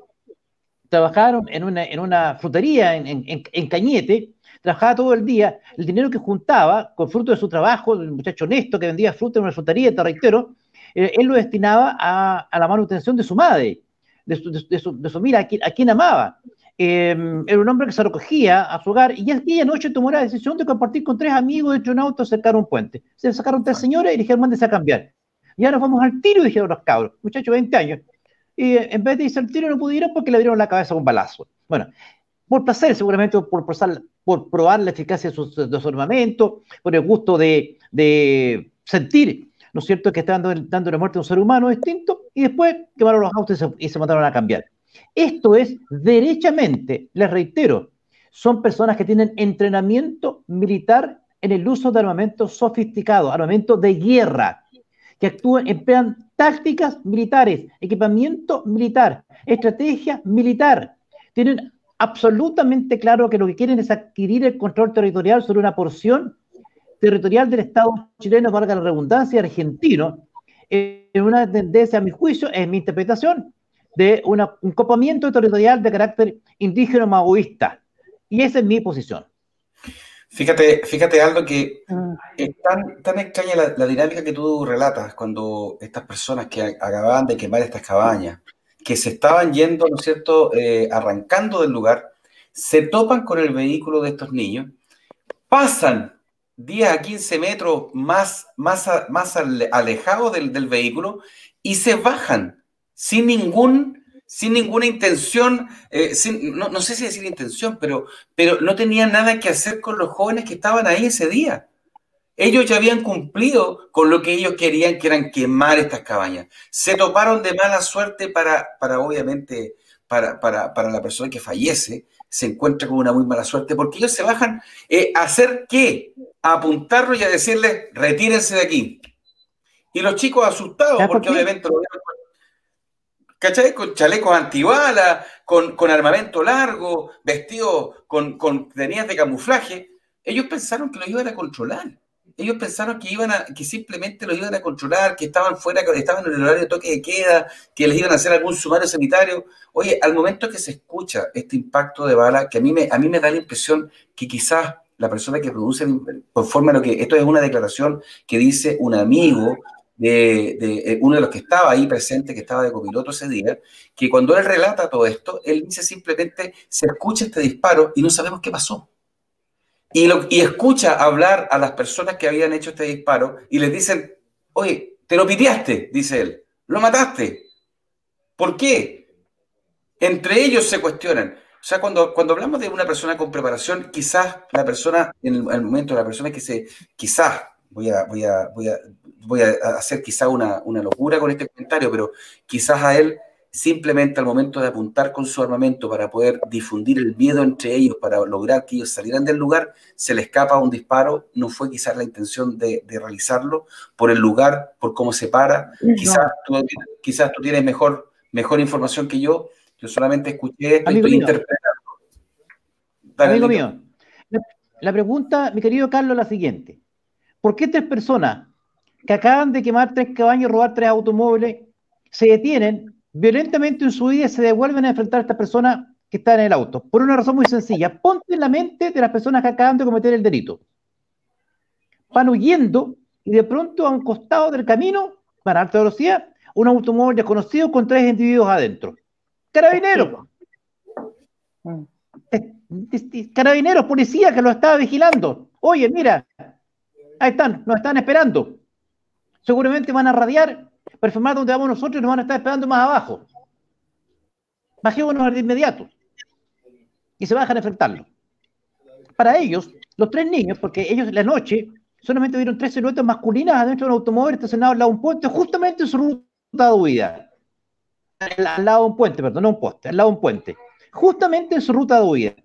trabajaron en una, en una frutería en, en, en, Cañete, trabajaba todo el día, el dinero que juntaba con fruto de su trabajo, el muchacho honesto que vendía fruta en una frutería, te reitero, eh, él lo destinaba a, a, la manutención de su madre, de su, de, su, de su mira, a quien, amaba. Eh, era un hombre que se recogía a su hogar y aquella noche tomó la decisión de compartir con tres amigos de un auto cercar un puente. Se sacaron tres señores y dijeron, mándense a cambiar. Y ahora vamos al tiro, dijeron los cabros, muchachos, 20 años. Y eh, en vez de irse al tiro no pudieron porque le dieron la cabeza un balazo. Bueno, por placer, seguramente por, por, probar la eficacia de su, de su, armamento, por el gusto de, de sentir ¿no es cierto?, que estaban dando, dando, la muerte a un ser humano distinto, y después quemaron los autos y se, y se mandaron a cambiar. Esto es derechamente, les reitero, son personas que tienen entrenamiento militar en el uso de armamento sofisticado, armamento de guerra, que actúan, emplean tácticas militares, equipamiento militar, estrategia militar. Tienen absolutamente claro que lo que quieren es adquirir el control territorial sobre una porción territorial del Estado chileno, valga la redundancia, argentino, en una tendencia, a mi juicio, en mi interpretación, de un copamiento territorial de carácter indígena maoísta. Y esa es mi posición. Fíjate, fíjate Aldo, que ah. es tan, tan extraña la, dinámica que tú relatas cuando estas personas que acababan de quemar estas cabañas, que se estaban yendo, ¿no es cierto?, eh, arrancando del lugar, se topan con el vehículo de estos niños, pasan 10 a 15 metros más, más, más alejados del, del, vehículo y se bajan sin, ningún, sin ninguna intención, eh, no, no, sé si decir intención, pero, pero no tenían nada que hacer con los jóvenes que estaban ahí ese día. Ellos ya habían cumplido con lo que ellos querían, que eran quemar estas cabañas. Se toparon de mala suerte para, para obviamente, para, para, para la persona que fallece, se encuentra con una muy mala suerte, porque ellos se bajan eh, a hacer qué? A apuntarlo y a decirle, retírense de aquí. Y los chicos asustados, porque obviamente lo ¿cachai? Con chalecos antibalas, con, con armamento largo, vestidos con, con tenías de camuflaje, ellos pensaron que lo iban a controlar ellos pensaron que iban a, que simplemente lo iban a controlar, que estaban fuera, que estaban en el horario de toque de queda, que les iban a hacer algún sumario sanitario. Oye, al momento que se escucha este impacto de bala, que a mí me, a mí me da la impresión que quizás la persona que produce, conforme a lo que, esto es una declaración que dice un amigo de, eh, uno de los que estaba ahí presente, que estaba de copiloto ese día, que cuando él relata todo esto, él dice simplemente, se escucha este disparo y no sabemos qué pasó. Y, lo, y escucha hablar a las personas que habían hecho este disparo y les dicen, oye, te lo piteaste, dice él, lo mataste. ¿Por qué? Entre ellos se cuestionan. O sea, cuando, cuando hablamos de una persona con preparación, quizás la persona, en el, en el momento la persona que se, quizás, voy a, voy a, voy a, voy a hacer quizás una, una locura con este comentario, pero quizás a él simplemente al momento de apuntar con su armamento para poder difundir el miedo entre ellos, para lograr que ellos salieran del lugar, se le escapa un disparo, no fue quizás la intención de, realizarlo, por el lugar, por cómo se para, quizás, tú, quizás tú tienes mejor, mejor información que yo, yo solamente escuché esto y estoy interpretando. Amigo mío, la pregunta, mi querido Carlos, es la siguiente. ¿Por qué tres personas que acaban de quemar tres cabañas y robar tres automóviles se detienen violentamente en su vida y se devuelven a enfrentar a esta persona que está en el auto? Por una razón muy sencilla. Ponte en la mente de las personas que acaban de cometer el delito. Van huyendo y de pronto a un costado del camino, para alta velocidad, un automóvil desconocido con tres individuos adentro. Carabineros. Mm. Carabineros, policía que lo estaba vigilando. Oye, mira, ahí están, nos están esperando. Seguramente van a radiar, perfumar donde vamos nosotros y nos van a estar esperando más abajo. Bajémonos de inmediato. Y se bajan a enfrentarlo. Para ellos, los tres niños, porque ellos en la noche solamente vieron tres siluetas masculinas adentro de un automóvil estacionado al lado de un puente, justamente en su ruta de huida. Al lado de un puente, perdón, no un poste, al lado de un puente. Justamente en su ruta de huida.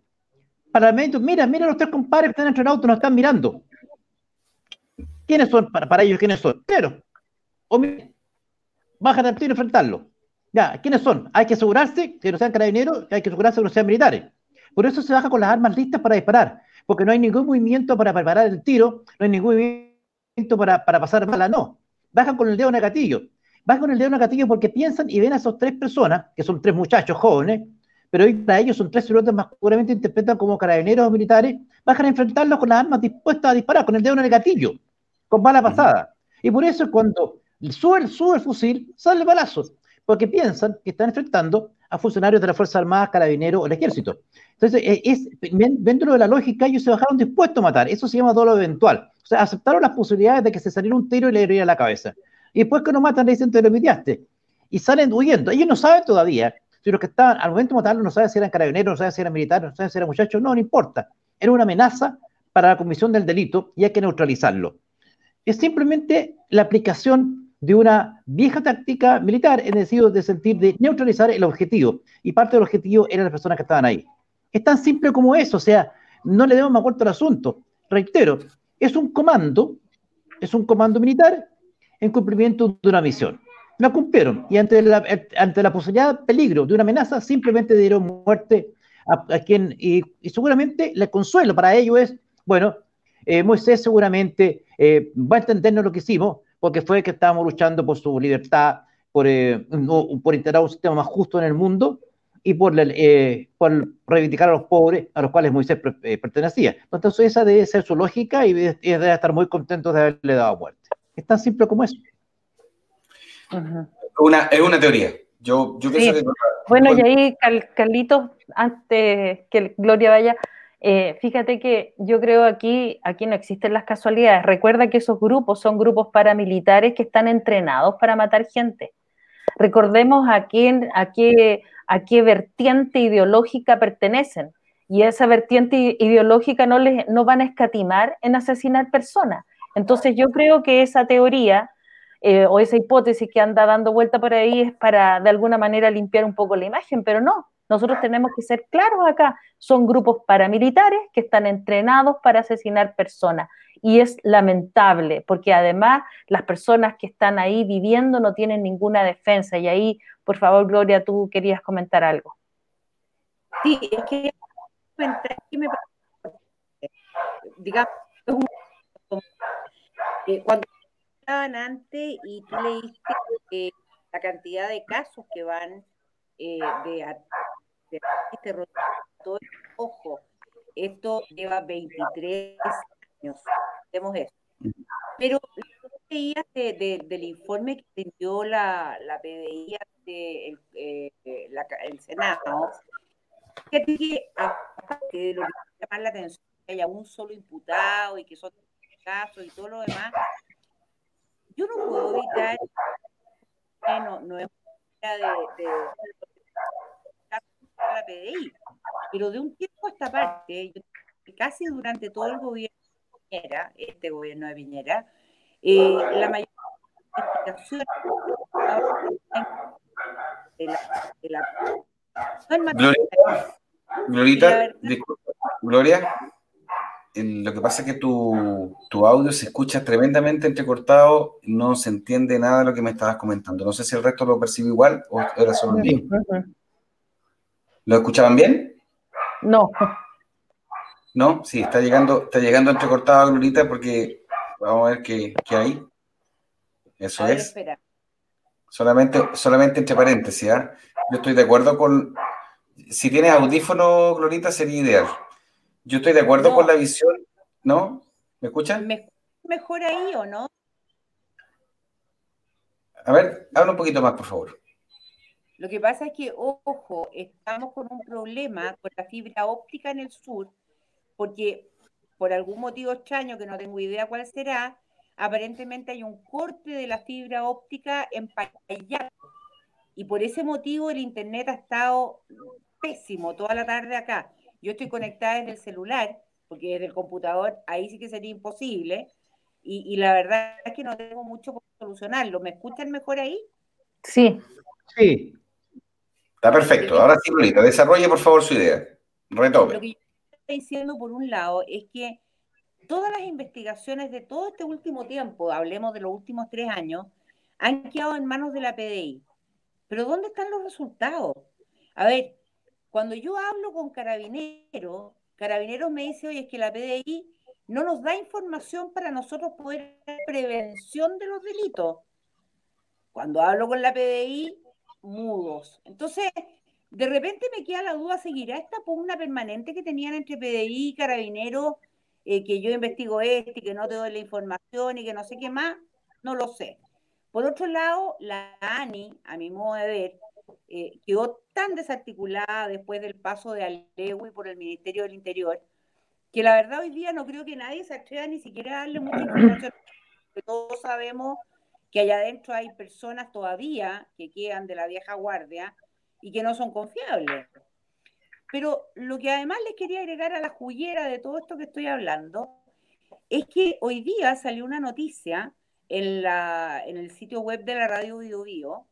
Para el mira, mira los tres compadres que están dentro del auto, nos están mirando. ¿Quiénes son para, ellos? ¿Quiénes son? Pero, bajan al tiro y enfrentarlo. Ya, ¿quiénes son? Hay que asegurarse que no sean carabineros, hay que asegurarse que no sean militares. Por eso se baja con las armas listas para disparar, porque no hay ningún movimiento para preparar el tiro, no hay ningún movimiento para, para pasar bala, no. Bajan con el dedo en el gatillo. Bajan con el dedo en el gatillo porque piensan y ven a esas tres personas, que son tres muchachos jóvenes, pero hoy para ellos son tres siluetas más puramente interpretan como carabineros o militares, bajan a enfrentarlos con las armas dispuestas a disparar, con el dedo en el gatillo con bala pasada. Y por eso cuando sube, sube el fusil, sale el balazo, porque piensan que están enfrentando a funcionarios de la Fuerza Armada, Carabineros o el Ejército. Entonces, eh, es, dentro de la lógica, ellos se bajaron dispuestos a matar. Eso se llama dolo eventual. O sea, aceptaron las posibilidades de que se saliera un tiro y le heriera la cabeza. Y después que nos matan, le dicen, te lo mitiaste. Y salen huyendo. Ellos no saben todavía si los que estaban al momento de matarlo no saben si eran carabineros, no saben si eran militares, no saben si eran muchachos. No, no importa. Era una amenaza para la comisión del delito y hay que neutralizarlo es simplemente la aplicación de una vieja táctica militar en el sentido de sentir de neutralizar el objetivo. Y parte del objetivo eran las personas que estaban ahí. Es tan simple como eso, o sea, no le demos más vuelta al asunto. Reitero, es un comando, es un comando militar en cumplimiento de una misión. La cumplieron y ante la, ante la posibilidad de peligro de una amenaza, simplemente dieron muerte a, quien, y, y seguramente el consuelo para ello es, bueno, eh, Moisés seguramente eh, va a entendernos lo que hicimos, porque fue que estábamos luchando por su libertad, por, eh, por integrar un sistema más justo en el mundo y por, por reivindicar a los pobres a los cuales Moisés pertenecía. Entonces esa debe ser su lógica y debe, estar muy contento de haberle dado muerte. Es tan simple como eso. una, es una teoría. Yo, yo pienso que... Bueno, y ahí, Carlitos, antes que Gloria vaya, eh, fíjate que yo creo aquí, aquí no existen las casualidades. Recuerda que esos grupos son grupos paramilitares que están entrenados para matar gente. Recordemos a, quién, a, qué, a qué vertiente ideológica pertenecen. Y esa vertiente ideológica no, les, no van a escatimar en asesinar personas. Entonces yo creo que esa teoría eh, o esa hipótesis que anda dando vuelta por ahí es para de alguna manera limpiar un poco la imagen, pero no, nosotros tenemos que ser claros acá. Son grupos paramilitares que están entrenados para asesinar personas. Y es lamentable, porque además las personas que están ahí viviendo no tienen ninguna defensa. Y ahí, por favor, Gloria, tú querías comentar algo. Sí, es que digamos, cuando estaban antes y tú leíste la cantidad de casos que van eh, de este ojo, esto lleva 23 años, hacemos eso. Pero leías del informe que dio la, la PDI de eh, el Senado, que que de lo que llama la atención, que haya un solo imputado y que son casos y todo lo demás, yo no puedo evitar, no, no es de, de la PDI. Pero de un tiempo a esta parte, casi durante todo el gobierno de Piñera, este gobierno de Piñera, eh, la mayoría de las de la, de la Gloria, Glorita, disculpa, Gloria, lo que pasa es que tu, tu, audio se escucha tremendamente entrecortado, no se entiende nada de lo que me estabas comentando. No sé si el resto lo percibe igual o era solo mío. ¿Lo escuchaban bien? No. No, sí, está llegando, está llegando entrecortado Glorita porque vamos a ver qué, qué hay. Eso A ver, es. espera. Solamente, solamente entre paréntesis, ¿ah? Yo estoy de acuerdo con. Si tienes audífono, Glorita, sería ideal. Yo estoy de acuerdo No. con la visión. ¿No? ¿Me escuchan? ¿Me escuchas mejor ahí o no? A ver, habla un poquito más, por favor. Lo que pasa es que, ojo, estamos con un problema con la fibra óptica en el sur, porque por algún motivo extraño, que no tengo idea cuál será, aparentemente hay un corte de la fibra óptica en Payaco. Y por ese motivo el internet ha estado pésimo toda la tarde acá. Yo estoy conectada desde el celular, porque desde el computador ahí sí que sería imposible. Y, y la verdad es que no tengo mucho por solucionarlo. ¿Me escuchan mejor ahí? Sí, Sí, Está perfecto. Ahora sí, Glorita, desarrolle por favor su idea. Lo Retome. que yo estoy diciendo, por un lado, es que todas las investigaciones de todo este último tiempo, hablemos de los últimos tres años, han quedado en manos de la PDI. Pero ¿dónde están los resultados? A ver, cuando yo hablo con carabineros, carabineros me dice, oye, es que la PDI no nos da información para nosotros poder hacer prevención de los delitos. Cuando hablo con la PDI, mudos. Entonces, de repente me queda la duda, ¿seguirá esta pugna permanente que tenían entre PDI y Carabineros, eh, que yo investigo este y que no te doy la información y que no sé qué más? No lo sé. Por otro lado, la ANI, a mi modo de ver, eh, quedó tan desarticulada después del paso de Alewi por el Ministerio del Interior, que la verdad hoy día no creo que nadie se atreva ni siquiera a darle mucha información. Porque todos sabemos que allá adentro hay personas todavía que quedan de la vieja guardia y que no son confiables. Pero lo que además les quería agregar a la juguera de todo esto que estoy hablando es que hoy día salió una noticia en, la, en el sitio web de la radio Bio Bio,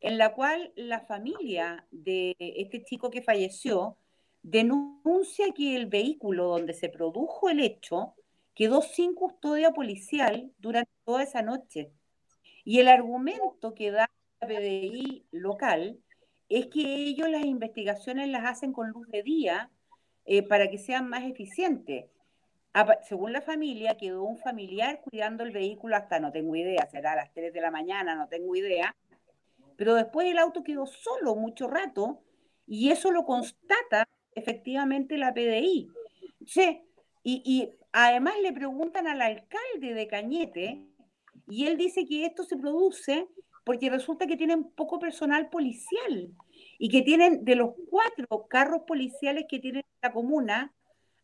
en la cual la familia de este chico que falleció denuncia que el vehículo donde se produjo el hecho quedó sin custodia policial durante toda esa noche. Y el argumento que da la PDI local es que ellos las investigaciones las hacen con luz de día eh, para que sean más eficientes. Según la familia, quedó un familiar cuidando el vehículo hasta, no tengo idea, será a las 3 de la mañana, no tengo idea, pero después el auto quedó solo mucho rato y eso lo constata efectivamente la PDI. Sí, y, y además le preguntan al alcalde de Cañete y él dice que esto se produce porque resulta que tienen poco personal policial y que tienen de los cuatro carros policiales que tiene la comuna,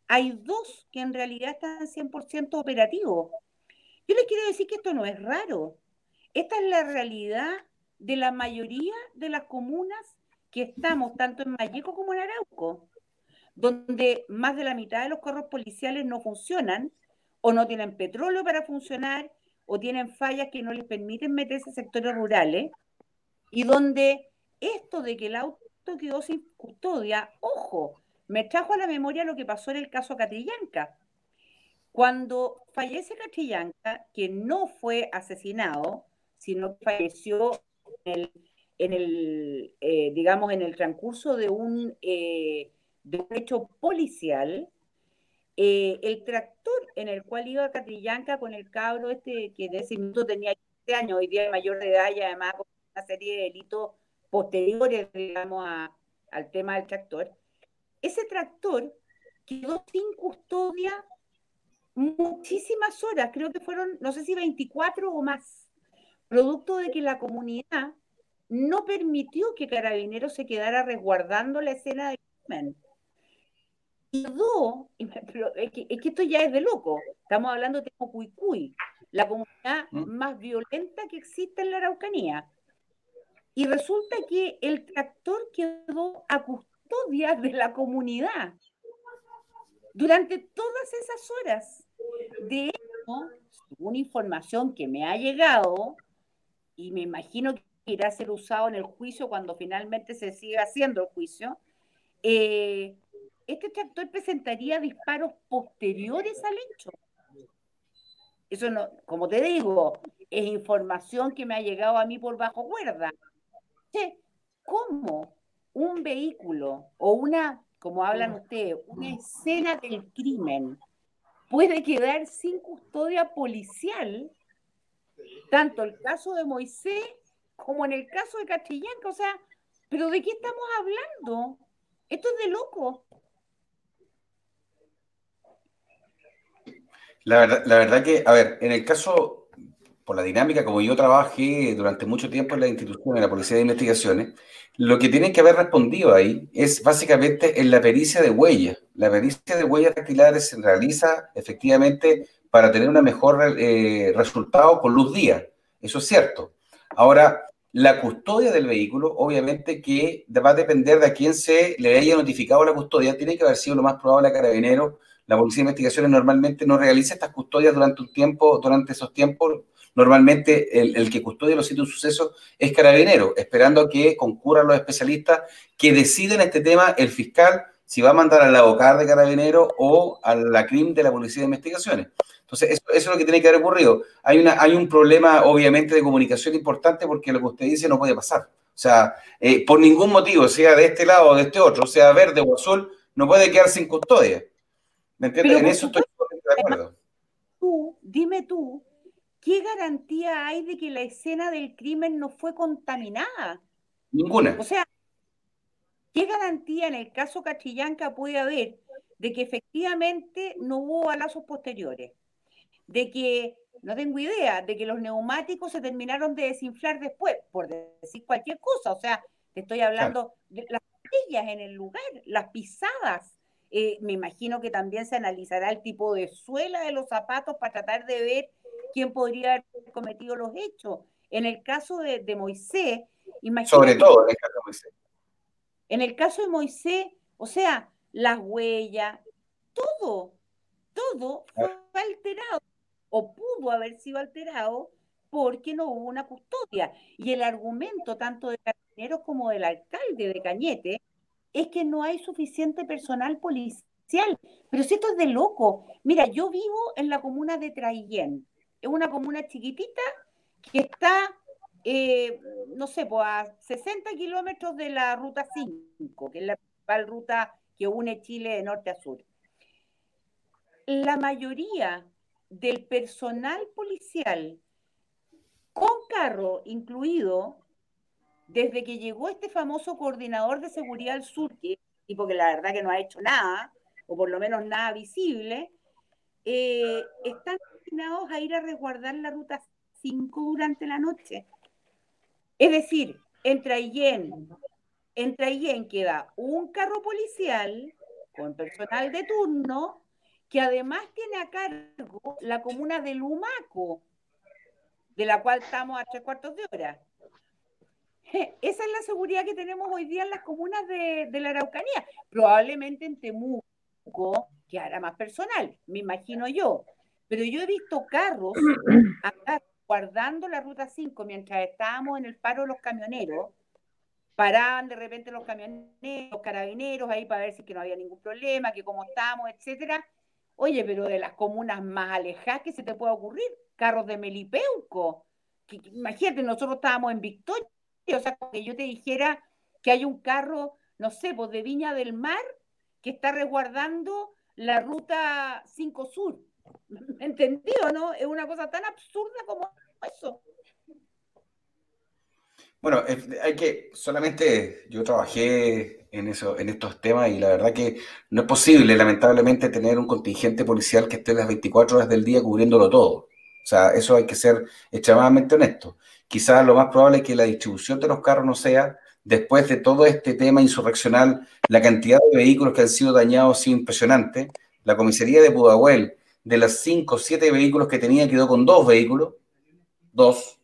hay dos que en realidad están 100% operativos. Yo les quiero decir que esto no es raro. Esta es la realidad de la mayoría de las comunas que estamos, tanto en Malleco como en Arauco, donde más de la mitad de los carros policiales no funcionan o no tienen petróleo para funcionar o tienen fallas que no les permiten meterse a sectores rurales y donde esto de que el auto quedó sin custodia, ojo, me trajo a la memoria lo que pasó en el caso Catrillanca. Cuando fallece Catrillanca, que no fue asesinado, sino que falleció en el, eh, digamos, en el transcurso de un, eh, policial, eh, el tractor en el cual iba Catrillanca con el cabro este, que en ese minuto tenía 15 años, hoy día mayor de edad y además con una serie de delitos posteriores, digamos, al tema del tractor, ese tractor quedó sin custodia muchísimas horas, creo que fueron, no sé si 24 o más, producto de que la comunidad no permitió que Carabineros se quedara resguardando la escena del crimen. Quedó, pero es que, es que esto ya es de loco, estamos hablando de Cuicuy, la comunidad más violenta que existe en la Araucanía. Y resulta que el tractor quedó a custodia de la comunidad durante todas esas horas. De hecho, según información que me ha llegado, y me imagino que irá a ser usado en el juicio cuando finalmente se siga haciendo el juicio, eh, este tractor presentaría disparos posteriores al hecho. Eso no, como te digo, es información que me ha llegado a mí por bajo cuerda. ¿Cómo un vehículo o una como hablan ustedes, una escena del crimen puede quedar sin custodia policial, tanto el caso de Moisés como en el caso de Castrillanca. O sea, ¿pero de qué estamos hablando? Esto es de loco. La verdad, la verdad que, a ver, en el caso, por la dinámica, como yo trabajé durante mucho tiempo en la institución, en la Policía de Investigaciones, lo que tienen que haber respondido ahí es básicamente en la pericia de huellas. La pericia de huellas dactilares se realiza efectivamente para tener un mejor eh, resultado con luz día. Eso es cierto. Ahora, la custodia del vehículo, obviamente que va a depender de a quién se le haya notificado la custodia. Tiene que haber sido lo más probable a carabinero la Policía de Investigaciones normalmente no realiza estas custodias durante un tiempo, durante esos tiempos. Normalmente el, que custodia los sitios de suceso es carabinero, esperando que concurran los especialistas que deciden este tema, el fiscal, si va a mandar al abogado de carabinero o a la CRIM de la Policía de Investigaciones. Entonces, eso, es lo que tiene que haber ocurrido. Hay, una, hay un problema, obviamente, de comunicación importante porque lo que usted dice no puede pasar. O sea, eh, por ningún motivo, sea de este lado o de este otro, sea verde o azul, no puede quedar sin custodia. ¿Me entiendes? en eso estoy de acuerdo. Tú, dime tú, ¿qué garantía hay de que la escena del crimen no fue contaminada? Ninguna. O sea, ¿qué garantía en el caso Cachillanca puede haber de que efectivamente no hubo balazos posteriores? De que, no tengo idea, de que los neumáticos se terminaron de desinflar después, por decir cualquier cosa. O sea, te estoy hablando de las en el lugar, las pisadas, eh, me imagino que también se analizará el tipo de suela de los zapatos para tratar de ver quién podría haber cometido los hechos. En el caso de, Moisés, Sobre todo en el caso de Moisés. En el caso de Moisés, o sea, las huellas, todo, todo fue alterado o pudo haber sido alterado porque no hubo una custodia. Y el argumento tanto de Carabineros como del alcalde de Cañete es que no hay suficiente personal policial. Pero si esto es de loco. Mira, yo vivo en la comuna de Traillén. Es una comuna chiquitita que está, eh, no sé, pues a 60 kilómetros de la ruta 5, que es la principal ruta que une Chile de norte a sur. La mayoría del personal policial con carro incluido desde que llegó este famoso coordinador de seguridad al sur, que tipo la verdad que no ha hecho nada, o por lo menos nada visible, eh, están destinados a ir a resguardar la ruta 5 durante la noche. Es decir, entre Ayen, entre queda un carro policial con personal de turno que además tiene a cargo la comuna de Lumaco, de la cual estamos a tres cuartos de hora. Esa es la seguridad que tenemos hoy día en las comunas de, la Araucanía. Probablemente en Temuco, que hará más personal, me imagino yo. Pero yo he visto carros acá guardando la ruta 5 mientras estábamos en el paro de los camioneros. Paraban de repente los camioneros, los carabineros ahí para ver si que no había ningún problema, que cómo estamos, etcétera. Oye, pero de las comunas más alejadas que se te puede ocurrir, carros de Melipeuco. Que, imagínate, nosotros estábamos en Victoria o sea, que yo te dijera que hay un carro, no sé, pues de Viña del Mar, que está resguardando la ruta 5 Sur. ¿Entendido, no? Es una cosa tan absurda como eso. Bueno, hay que, solamente yo trabajé en eso, en estos temas y la verdad que no es posible, lamentablemente, tener un contingente policial que esté las 24 horas del día cubriéndolo todo. O sea, eso hay que ser extremadamente honesto quizás lo más probable es que la distribución de los carros no sea, después de todo este tema insurreccional, la cantidad de vehículos que han sido dañados ha sido impresionante. La comisaría de Pudahuel, de las cinco o siete vehículos que tenía, quedó con dos vehículos, dos,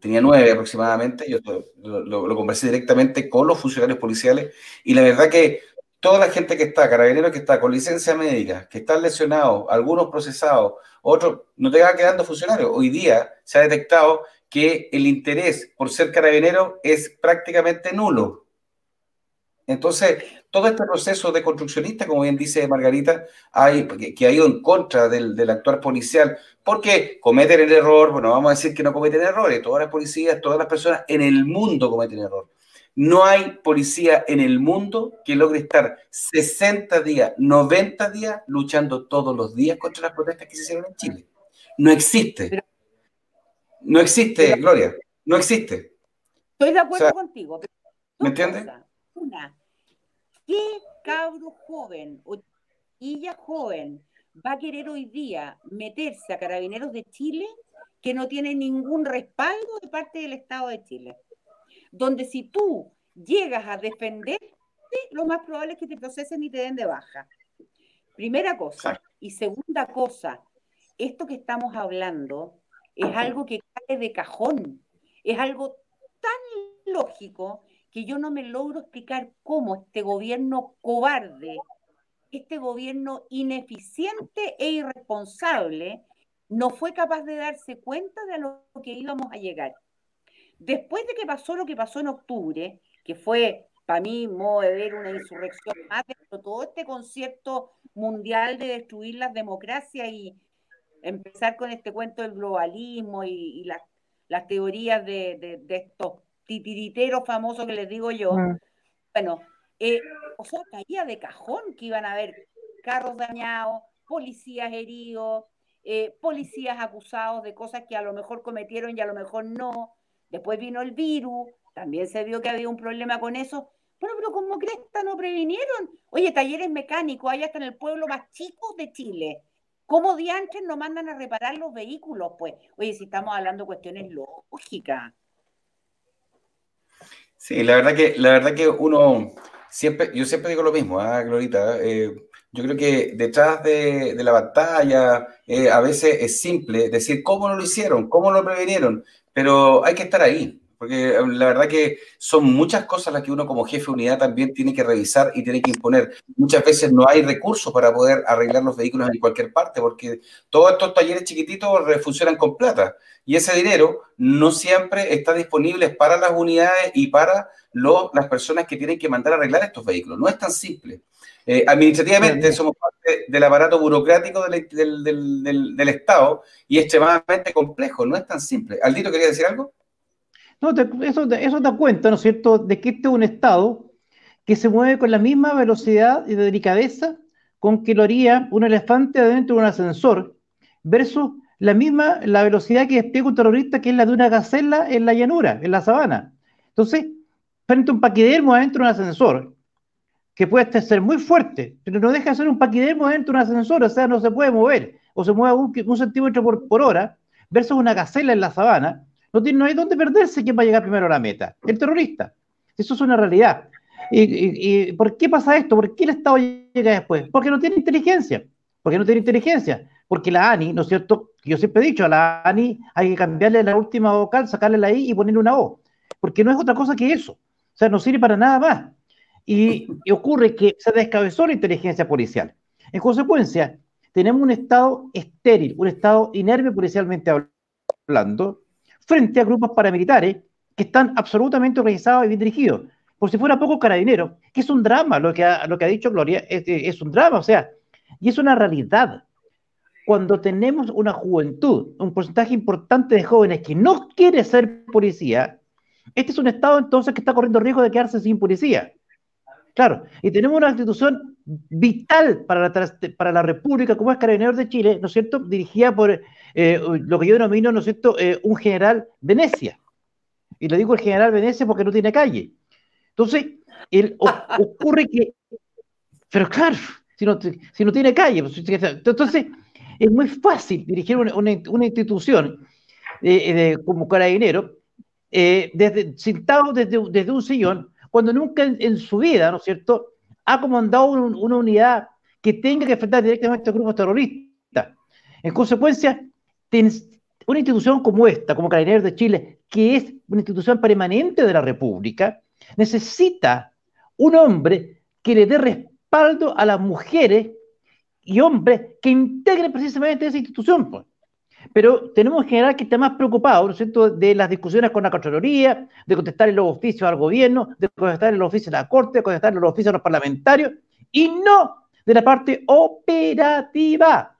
tenía nueve aproximadamente. Yo lo, conversé directamente con los funcionarios policiales y la verdad que toda la gente que está, carabineros que está con licencia médica, que están lesionados, algunos procesados, otros, no te va quedando funcionarios. Hoy día se ha detectado que el interés por ser carabinero es prácticamente nulo. Entonces, todo este proceso de construccionista, como bien dice Margarita, hay, que, ha ido en contra del, actual policial, porque cometen el error, bueno, vamos a decir que no cometen errores, todas las policías, todas las personas en el mundo cometen error, No hay policía en el mundo que logre estar 60 días, 90 días luchando todos los días contra las protestas que se hicieron en Chile. No existe. No existe, Gloria. No existe. Estoy de acuerdo contigo. ¿Me entiendes? Una, ¿qué cabro joven o ya joven va a querer hoy día meterse a carabineros de Chile que no tiene ningún respaldo de parte del Estado de Chile? Donde si tú llegas a defenderte, lo más probable es que te procesen y te den de baja. Primera cosa. Y segunda cosa, esto que estamos hablando es algo que cae de cajón, es algo tan lógico que yo no me logro explicar cómo este gobierno cobarde, este gobierno ineficiente e irresponsable, no fue capaz de darse cuenta de a lo que íbamos a llegar. Después de que pasó lo que pasó en octubre, que fue para mí modo de ver una insurrección más de todo este concierto mundial de destruir las democracias y empezar con este cuento del globalismo y, las, teorías de, estos titiriteros famosos que les digo yo, mm. bueno, eh, o sea, caía de cajón que iban a haber carros dañados, policías heridos, eh, policías acusados de cosas que a lo mejor cometieron y a lo mejor no. Después vino el virus, también se vio que había un problema con eso. Bueno, pero como Cresta no previnieron. Oye, talleres mecánicos, hay hasta en el pueblo más chico de Chile. ¿Cómo diantres no mandan a reparar los vehículos? Pues, oye, si estamos hablando de cuestiones lógicas. Sí, la verdad que, la verdad que uno siempre, yo siempre digo lo mismo, ¿ah, Glorita? Eh, yo creo que detrás de, la batalla eh, a veces es simple decir cómo no lo hicieron, cómo lo previnieron, pero hay que estar ahí, porque eh, la verdad que son muchas cosas las que uno como jefe de unidad también tiene que revisar y tiene que imponer. Muchas veces no hay recursos para poder arreglar los vehículos en cualquier parte, porque todos estos talleres chiquititos funcionan con plata y ese dinero no siempre está disponible para las unidades y para las personas que tienen que mandar a arreglar estos vehículos. No es tan simple. Eh, administrativamente somos parte del aparato burocrático del, del, del, Estado y extremadamente complejo, no es tan simple. Aldito, ¿quería decir algo? No, eso, eso da cuenta, ¿no es cierto?, de que este es un Estado que se mueve con la misma velocidad y delicadeza con que lo haría un elefante adentro de un ascensor, versus la misma, la velocidad que despliega un terrorista, que es la de una gacela en la llanura, en la sabana. Entonces, frente a un paquidermo adentro de un ascensor, que puede ser muy fuerte, pero no deja de ser un paquidermo dentro de un ascensor, o sea, no se puede mover, o se mueve un, un centímetro por, por hora, versus una gacela en la sabana, no, hay dónde perderse quién va a llegar primero a la meta. El terrorista. Eso es una realidad. ¿Y, por qué pasa esto? ¿Por qué el Estado llega después? Porque no tiene inteligencia. Porque no tiene inteligencia. Porque la ANI, ¿no es cierto? Yo siempre he dicho, a la ANI hay que cambiarle la última vocal, sacarle la I y ponerle una O. Porque no es otra cosa que eso. O sea, no sirve para nada más. Y, y ocurre que se descabezó la inteligencia policial. En consecuencia, tenemos un Estado estéril, un Estado inerme policialmente hablando, frente a grupos paramilitares que están absolutamente organizados y bien dirigidos. Por si fuera poco carabinero, que es un drama, lo que ha, lo que ha dicho Gloria, es, un drama, o sea, y es una realidad. Cuando tenemos una juventud, un porcentaje importante de jóvenes que no quiere ser policía, este es un Estado entonces que está corriendo riesgo de quedarse sin policía. Claro, y tenemos una institución vital para la, para la República, como es Carabineros de Chile, ¿no es cierto?, dirigida por eh, lo que yo denomino, ¿no es cierto?, eh, un general Venecia. Y le digo el general Venecia porque no tiene calle. Entonces, ocurre que, pero claro, si no, si no tiene calle, pues, entonces es muy fácil dirigir una, una, institución eh, como carabinero desde, sentado desde, desde, un sillón, cuando nunca en, su vida, ¿no es cierto?, ha comandado una unidad que tenga que enfrentar directamente a grupos terroristas. En consecuencia, una institución como esta, como Carabineros de Chile, que es una institución permanente de la República, necesita un hombre que le dé respaldo a las mujeres y hombres que integren precisamente esa institución. Pues. Pero tenemos en general que estar más preocupado, ¿no es de las discusiones con la Contraloría, de contestar en los oficios al gobierno, de contestar en los oficios de la Corte, de contestar en los oficios de los parlamentarios, y no de la parte operativa.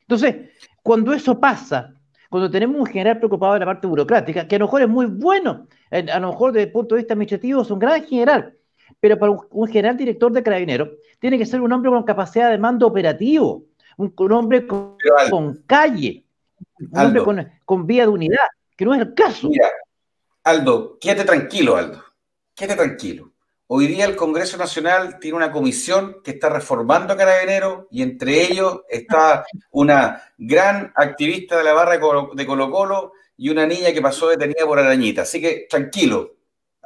Entonces, cuando eso pasa, cuando tenemos un general preocupado de la parte burocrática, que a lo mejor es muy bueno, a lo mejor desde el punto de vista administrativo es un gran general, pero para un, general director de carabineros tiene que ser un hombre con capacidad de mando operativo, un, hombre con, calle, un hombre con, con, vía de unidad, que no es el caso. Mira, Aldo, quédate tranquilo, Aldo, quédate tranquilo. Hoy día el Congreso Nacional tiene una comisión que está reformando a Carabineros y entre ellos está una gran activista de la barra de Colo Colo y una niña que pasó detenida por arañita. Así que tranquilo,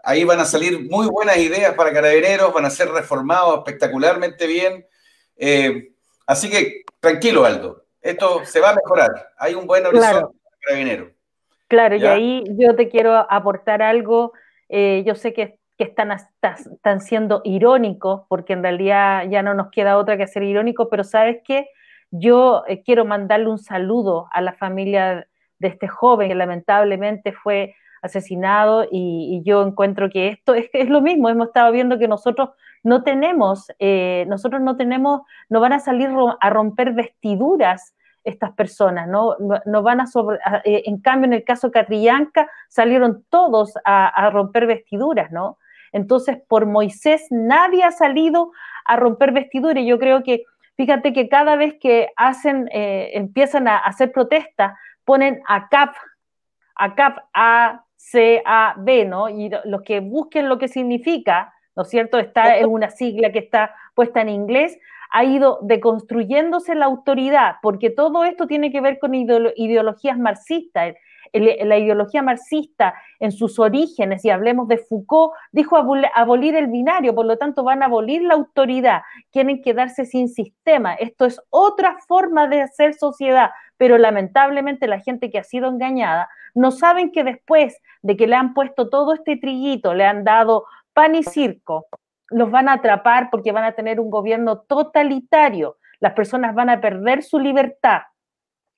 ahí van a salir muy buenas ideas para Carabineros, van a ser reformados espectacularmente bien. Eh, así que tranquilo, Aldo, esto se va a mejorar. Hay un buen horizonte para Carabineros. Claro, y ahí yo te quiero aportar algo. Eh, yo sé que que están, están siendo irónicos, porque en realidad ya no nos queda otra que ser irónicos, pero sabes qué, yo eh, quiero mandarle un saludo a la familia de este joven que lamentablemente fue asesinado y, yo encuentro que esto es, es, lo mismo, hemos estado viendo que nosotros no tenemos, eh, nosotros no tenemos, no van a salir a romper vestiduras estas personas, ¿no? no, van a sobre, eh, en cambio en el caso Catrillanca salieron todos a romper vestiduras, ¿no? Entonces, por Moisés nadie ha salido a romper vestiduras. Yo creo que, fíjate que cada vez que hacen, eh, empiezan a hacer protestas, ponen a CAP, a CAP, A, C, A, B, ¿no? Y los que busquen lo que significa, ¿no es cierto? Esta es una sigla que está puesta en inglés, ha ido deconstruyéndose la autoridad, porque todo esto tiene que ver con ideologías marxistas la ideología marxista en sus orígenes, y hablemos de Foucault, dijo abolir el binario, por lo tanto van a abolir la autoridad, quieren quedarse sin sistema. Esto es otra forma de hacer sociedad, pero lamentablemente la gente que ha sido engañada no saben que después de que le han puesto todo este trillito, le han dado pan y circo, los van a atrapar porque van a tener un gobierno totalitario, las personas van a perder su libertad.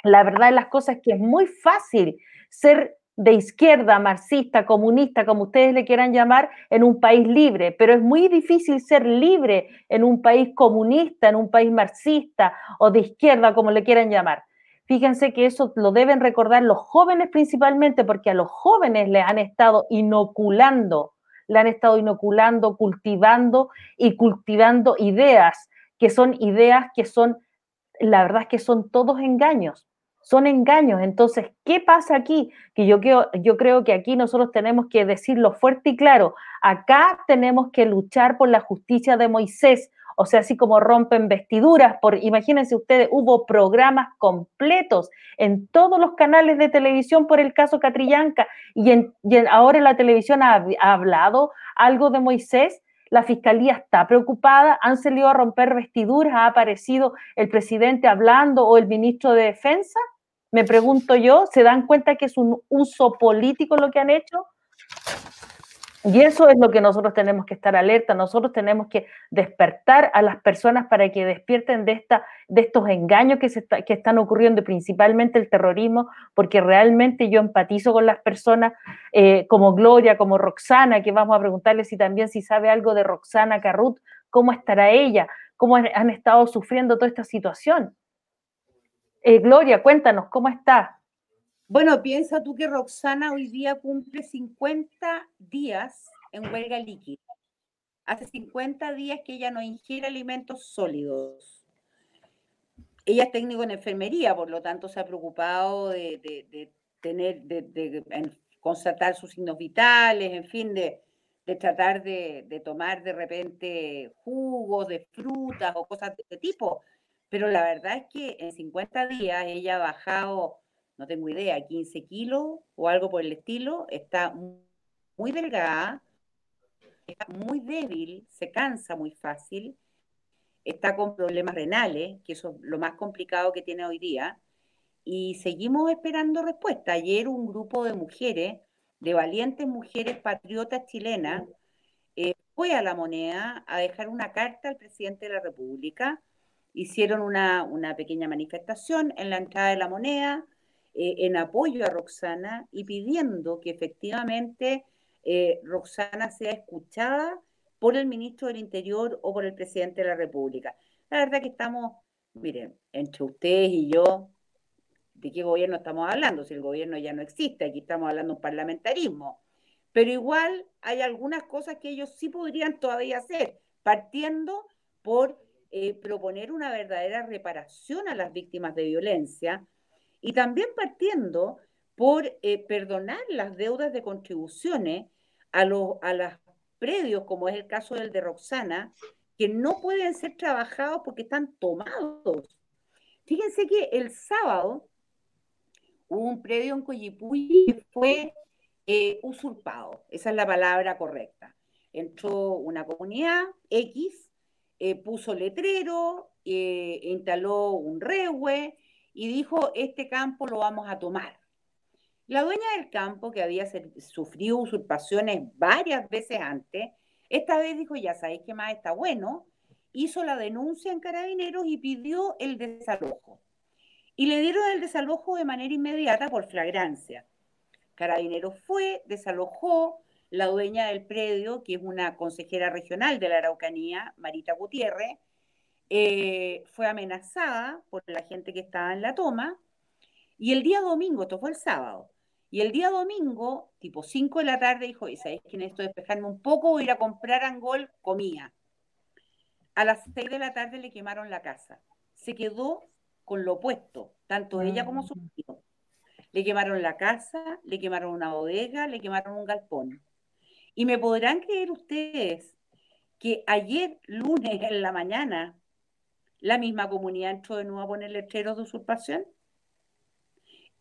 La verdad de las cosas es que es muy fácil ser de izquierda, marxista, comunista, como ustedes le quieran llamar, en un país libre, pero es muy difícil ser libre en un país comunista, en un país marxista o de izquierda, como le quieran llamar. Fíjense que eso lo deben recordar los jóvenes principalmente, porque a los jóvenes le han estado inoculando, le han estado inoculando, cultivando y cultivando ideas, que son ideas que son, la verdad es que son todos engaños son engaños. Entonces, ¿qué pasa aquí? Que yo creo, yo creo que aquí nosotros tenemos que decirlo fuerte y claro. Acá tenemos que luchar por la justicia de Moisés. O sea, así como rompen vestiduras, por, imagínense ustedes, hubo programas completos en todos los canales de televisión por el caso Catrillanca y, en, ahora la televisión ha, ha hablado algo de Moisés la fiscalía está preocupada, han salido a romper vestiduras, ha aparecido el presidente hablando o el ministro de Defensa. Me pregunto yo, ¿se dan cuenta que es un uso político lo que han hecho? Y eso es lo que nosotros tenemos que estar alerta, nosotros tenemos que despertar a las personas para que despierten de, esta, de estos engaños que, se están ocurriendo, principalmente el terrorismo, porque realmente yo empatizo con las personas eh, como Gloria, como Roxana, que vamos a preguntarle si también si sabe algo de Roxana Carrut, cómo estará ella, cómo han estado sufriendo toda esta situación. Eh, Gloria, cuéntanos, ¿cómo está? Bueno, piensa tú que Roxana hoy día cumple 50 días en huelga líquida. Hace 50 días que ella no ingiere alimentos sólidos. Ella es técnico en enfermería, por lo tanto se ha preocupado de, tener, de, constatar sus signos vitales, en fin, de, tratar de, tomar de repente jugos de frutas o cosas de este tipo pero la verdad es que en 50 días ella ha bajado, no tengo idea, 15 kilos o algo por el estilo, está muy delgada, está muy débil, se cansa muy fácil, está con problemas renales, que eso es lo más complicado que tiene hoy día, y seguimos esperando respuesta. Ayer un grupo de mujeres, de valientes mujeres patriotas chilenas, eh, fue a la moneda a dejar una carta al presidente de la República hicieron una, pequeña manifestación en la entrada de la moneda eh, en apoyo a Roxana y pidiendo que efectivamente eh, Roxana sea escuchada por el ministro del Interior o por el presidente de la República. La verdad que estamos, miren, entre ustedes y yo, de qué gobierno estamos hablando, si el gobierno ya no existe, aquí estamos hablando de un parlamentarismo. Pero igual hay algunas cosas que ellos sí podrían todavía hacer, partiendo por eh, proponer una verdadera reparación a las víctimas de violencia y también partiendo por eh, perdonar las deudas de contribuciones a, los a predios, como es el caso del de Roxana, que no pueden ser trabajados porque están tomados. Fíjense que el sábado hubo un predio en Coyipuy que fue eh, usurpado, esa es la palabra correcta. Entró una comunidad X, eh, puso letrero, eh, instaló un rehue y dijo, este campo lo vamos a tomar. La dueña del campo, que había sufrido usurpaciones varias veces antes, esta vez dijo, ya sabéis que más está bueno, hizo la denuncia en carabineros y pidió el desalojo. Y le dieron el desalojo de manera inmediata por flagrancia. Carabineros fue, desalojó, la dueña del predio, que es una consejera regional de la Araucanía, Marita Gutiérrez, eh, fue amenazada por la gente que estaba en la toma. Y el día domingo, esto fue el sábado, y el día domingo, tipo 5 de la tarde, dijo, ¿y sabéis que necesito despejarme un poco? Voy a ir a comprar angol, comía. A las 6 de la tarde le quemaron la casa. Se quedó con lo opuesto, tanto ella como su mm. hijo. Le quemaron la casa, le quemaron una bodega, le quemaron un galpón. Y me podrán creer ustedes que ayer, lunes en la mañana, la misma comunidad entró de nuevo a poner letreros de usurpación.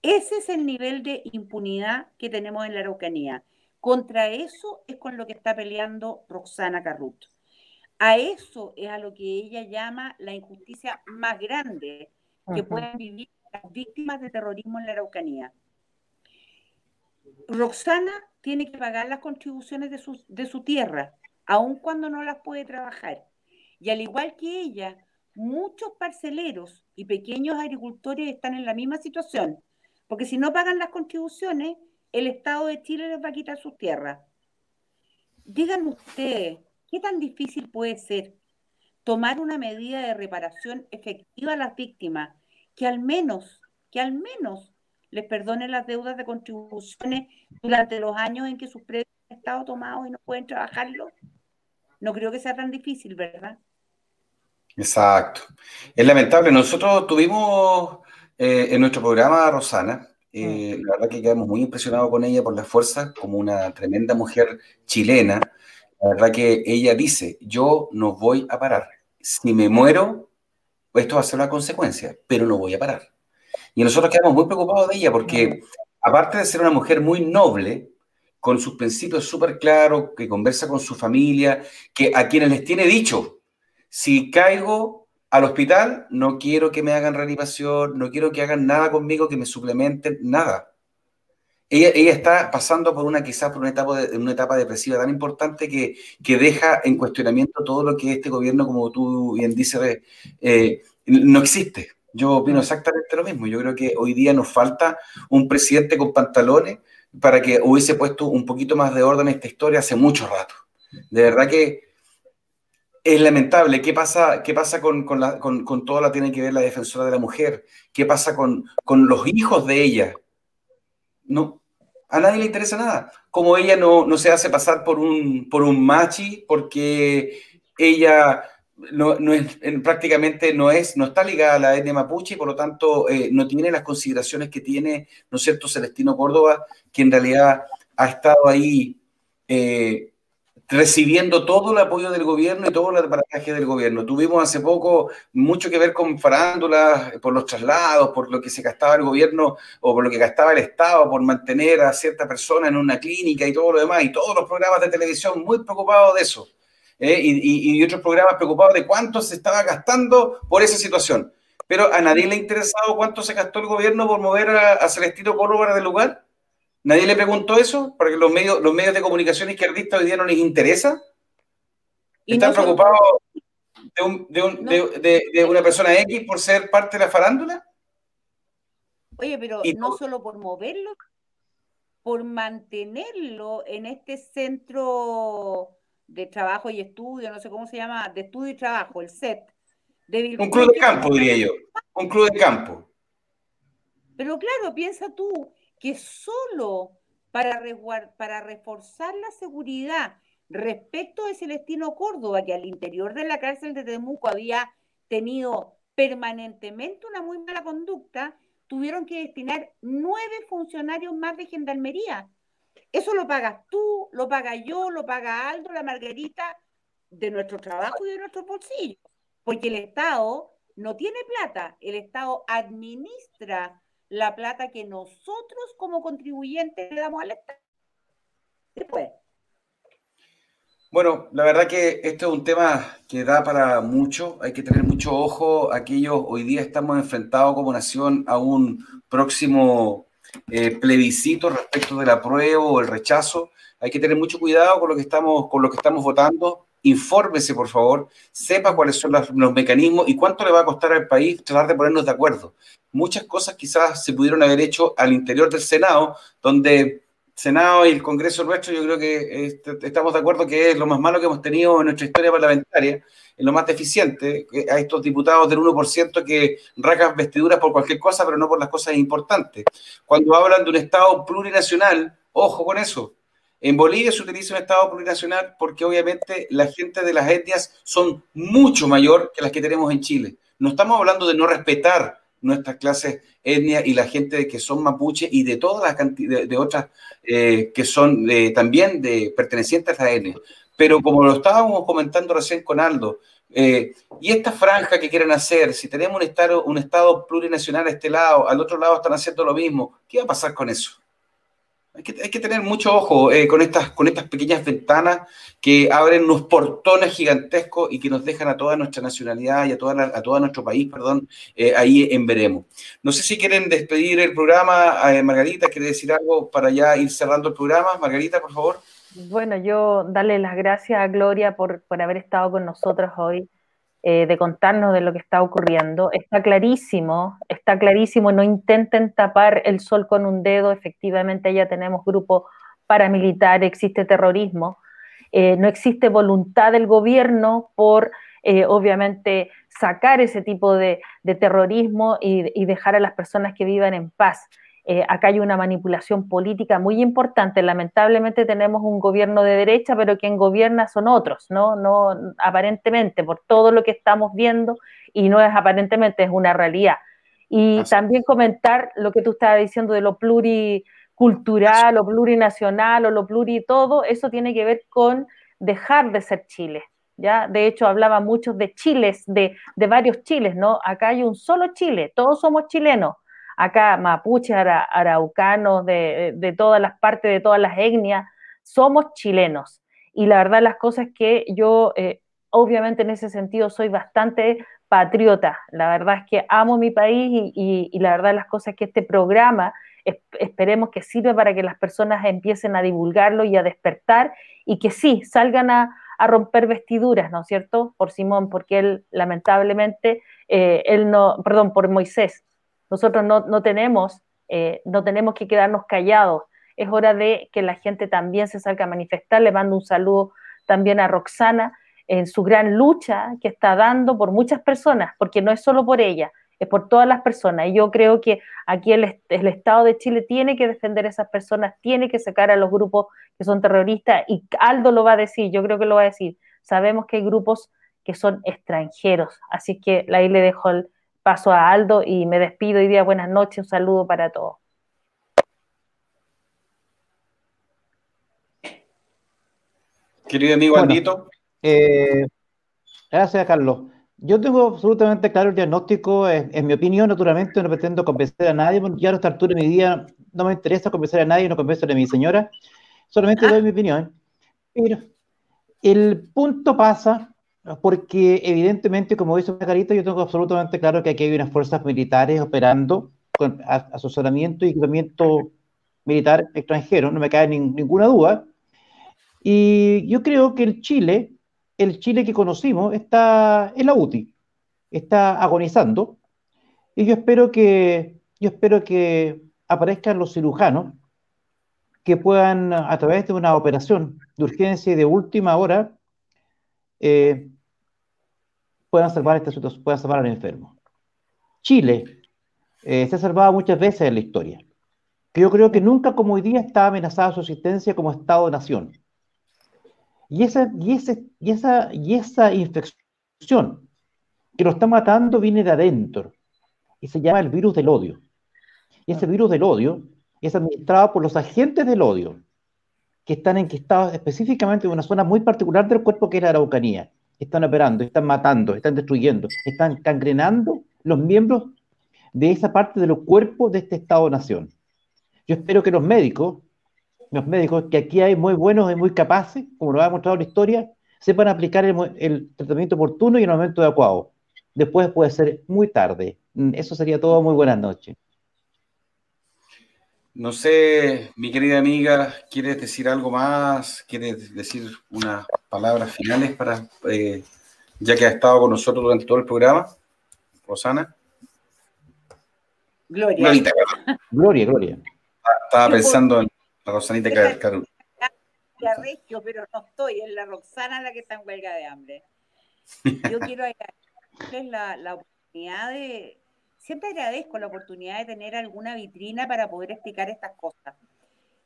Ese es el nivel de impunidad que tenemos en la Araucanía. Contra eso es con lo que está peleando Roxana Carrut. A eso es a lo que ella llama la injusticia más grande que pueden vivir las víctimas de terrorismo en la Araucanía. Roxana tiene que pagar las contribuciones de su, de su tierra, aun cuando no las puede trabajar. Y al igual que ella, muchos parceleros y pequeños agricultores están en la misma situación porque si no pagan las contribuciones, el Estado de Chile les va a quitar sus tierras. Díganme ustedes, ¿qué tan difícil puede ser tomar una medida de reparación efectiva a las víctimas que al menos, que al menos les perdone las deudas de contribuciones durante los años en que sus predios han estado tomados y no pueden trabajarlo? No creo que sea tan difícil, ¿verdad? Exacto. Es lamentable. Nosotros tuvimos eh, en nuestro programa, Rosana, eh, mm. la verdad que quedamos muy impresionados con ella por la fuerza, como una tremenda mujer chilena. La verdad que ella dice, yo no voy a parar. Si me muero, esto va a ser una consecuencia, pero no voy a parar. Y nosotros quedamos muy preocupados de ella porque, aparte de ser una mujer muy noble, con sus principios súper claros, que conversa con su familia, que a quienes les tiene dicho, si caigo, al hospital, no quiero que me hagan reanimación, no quiero que hagan nada conmigo, que me suplementen, nada. Ella, ella está pasando por una, quizás por una etapa, de, una etapa depresiva tan importante que, que deja en cuestionamiento todo lo que este gobierno, como tú bien dices, eh, no existe. Yo opino exactamente lo mismo. Yo creo que hoy día nos falta un presidente con pantalones para que hubiese puesto un poquito más de orden en esta historia hace mucho rato. De verdad que es lamentable. ¿Qué pasa, qué pasa con, con, la, con, con, todo la tiene que ver la defensora de la mujer? ¿Qué pasa con, los hijos de ella? No, a nadie le interesa nada. Como ella no, no se hace pasar por un, por un machi, porque ella no, no es, prácticamente no, es, no está ligada a la etnia mapuche y por lo tanto eh, no tiene las consideraciones que tiene, ¿no cierto?, Celestino Córdoba, que en realidad ha estado ahí. Eh, recibiendo todo el apoyo del gobierno y todo el aparaje del gobierno. Tuvimos hace poco mucho que ver con farándulas por los traslados, por lo que se gastaba el gobierno o por lo que gastaba el Estado por mantener a cierta persona en una clínica y todo lo demás, y todos los programas de televisión muy preocupados de eso. ¿Eh? Y, y, otros programas preocupados de cuánto se estaba gastando por esa situación. Pero a nadie le ha interesado cuánto se gastó el gobierno por mover a, a Celestino Córdoba del lugar. ¿Nadie le preguntó eso? Porque los medios, los medios de comunicación izquierdistas hoy día no les interesa. ¿Están preocupados de, una persona X por ser parte de la farándula? Oye, pero no solo por moverlo, por mantenerlo en este centro de trabajo y estudio, no sé cómo se llama, de estudio y trabajo, el SET. Un club de campo, diría yo. Un club de campo. Pero claro, piensa tú que solo para, para reforzar la seguridad respecto de Celestino Córdoba, que al interior de la cárcel de Temuco había tenido permanentemente una muy mala conducta, tuvieron que destinar nueve funcionarios más de gendarmería. Eso lo pagas tú, lo paga yo, lo paga Aldo, la Margarita, de nuestro trabajo y de nuestro bolsillo. Porque el Estado no tiene plata, el Estado administra la plata que nosotros como contribuyentes le damos al Estado. Después. Bueno, la verdad que este es un tema que da para mucho, hay que tener mucho ojo. Aquellos hoy día estamos enfrentados como nación a un próximo eh, plebiscito respecto del apruebo o el rechazo. Hay que tener mucho cuidado con lo que estamos, con lo que estamos votando. Infórmese, por favor, sepa cuáles son los, mecanismos y cuánto le va a costar al país tratar de ponernos de acuerdo. Muchas cosas quizás se pudieron haber hecho al interior del Senado, donde Senado y el Congreso nuestro, yo creo que este, estamos de acuerdo que es lo más malo que hemos tenido en nuestra historia parlamentaria, lo más deficiente, a estos diputados del 1% que racan vestiduras por cualquier cosa, pero no por las cosas importantes. Cuando hablan de un Estado plurinacional, ojo con eso. En Bolivia se utiliza un Estado plurinacional porque obviamente la gente de las etnias son mucho mayor que las que tenemos en Chile. No estamos hablando de no respetar nuestras clases etnias y la gente que son mapuche y de todas las cantidades de, otras eh, que son también de pertenecientes a la etnia. Pero como lo estábamos comentando recién con Aldo, eh, y esta franja que quieren hacer, si tenemos un estado, un estado plurinacional a este lado, al otro lado están haciendo lo mismo, ¿qué va a pasar con eso? Hay que, tener mucho ojo eh, con, estas, con estas pequeñas ventanas que abren unos portones gigantescos y que nos dejan a toda nuestra nacionalidad y a, toda a todo nuestro país, perdón, eh, ahí en veremos. No sé si quieren despedir el programa. Margarita, ¿quiere decir algo para ya ir cerrando el programa? Margarita, por favor. Bueno, yo darle las gracias a Gloria por, por haber estado con nosotros hoy. Eh, de contarnos de lo que está ocurriendo. Está clarísimo, está clarísimo, no intenten tapar el sol con un dedo, efectivamente ya tenemos grupos paramilitares, existe terrorismo, eh, no existe voluntad del gobierno por, eh, obviamente, sacar ese tipo de, terrorismo y, dejar a las personas que vivan en paz. Eh, acá hay una manipulación política muy importante. Lamentablemente tenemos un gobierno de derecha, pero quien gobierna son otros, ¿no? No aparentemente, por todo lo que estamos viendo, y no es aparentemente, es una realidad. Y también comentar lo que tú estabas diciendo de lo pluricultural, lo plurinacional o lo pluri todo, eso tiene que ver con dejar de ser Chile. ¿Ya? De hecho, hablaba mucho de chiles, de, de varios chiles, ¿no? Acá hay un solo Chile, todos somos chilenos, acá mapuches, araucanos, de, todas las partes, de todas las etnias, somos chilenos. Y la verdad las cosas que yo, eh, obviamente en ese sentido, soy bastante patriota. La verdad es que amo mi país y, la verdad las cosas que este programa esperemos que sirva para que las personas empiecen a divulgarlo y a despertar y que sí, salgan a, romper vestiduras, ¿no es cierto? Por Simón, porque él lamentablemente, eh, él no, perdón, por Moisés, nosotros no, tenemos, eh, no tenemos que quedarnos callados. Es hora de que la gente también se salga a manifestar. Le mando un saludo también a Roxana en su gran lucha que está dando por muchas personas, porque no es solo por ella, es por todas las personas. Y yo creo que aquí el, el, Estado de Chile tiene que defender a esas personas, tiene que sacar a los grupos que son terroristas, y Aldo lo va a decir, yo creo que lo va a decir. Sabemos que hay grupos que son extranjeros, así que ahí le dejo el, paso a Aldo y me despido y día buenas noches, un saludo para todos. Querido amigo Aldito. Eh, gracias, Carlos. Yo tengo absolutamente claro el diagnóstico, en, mi opinión, naturalmente, no pretendo convencer a nadie, ya a esta altura de mi día no me interesa convencer a nadie, no convencer a mi señora, solamente doy mi opinión. Pero el punto pasa porque evidentemente, como dice Margarita, yo tengo absolutamente claro que aquí hay unas fuerzas militares operando con asesoramiento y equipamiento militar extranjero, no me cae ninguna duda. Y yo creo que el Chile, el Chile que conocimos, está en la UTI, está agonizando. Y yo espero que, yo espero que aparezcan los cirujanos que puedan, a través de una operación de urgencia y de última hora, eh, puedan salvar esta situación, puedan salvar al enfermo. Chile, eh, se ha salvado muchas veces en la historia. Que yo creo que nunca como hoy día está amenazada su existencia como Estado-nación. Y esa, y, ese, y, esa, y esa infección que lo está matando viene de adentro y se llama el virus del odio. Y ese virus del odio es administrado por los agentes del odio, que están enquistados específicamente en una zona muy particular del cuerpo que es la Araucanía. Están operando, están matando, están destruyendo, están cangrenando los miembros de esa parte de los cuerpos de este Estado-nación. Yo espero que los médicos, los médicos que aquí hay muy buenos y muy capaces, como lo ha demostrado la historia, sepan aplicar el, el tratamiento oportuno y en el momento adecuado. Después puede ser muy tarde. Eso sería todo. Muy buenas noches. No sé, mi querida amiga, ¿quieres decir algo más? ¿Quieres decir unas palabras finales para, eh, ya que ha estado con nosotros durante todo el programa? Rosana. Gloria. Gloria, Gloria. Estaba pensando en la Rosanita Carol. Regio, pero no estoy, es la Roxana la que está en huelga de hambre. Yo quiero agradecerles la, la oportunidad de, siempre agradezco la oportunidad de tener alguna vitrina para poder explicar estas cosas.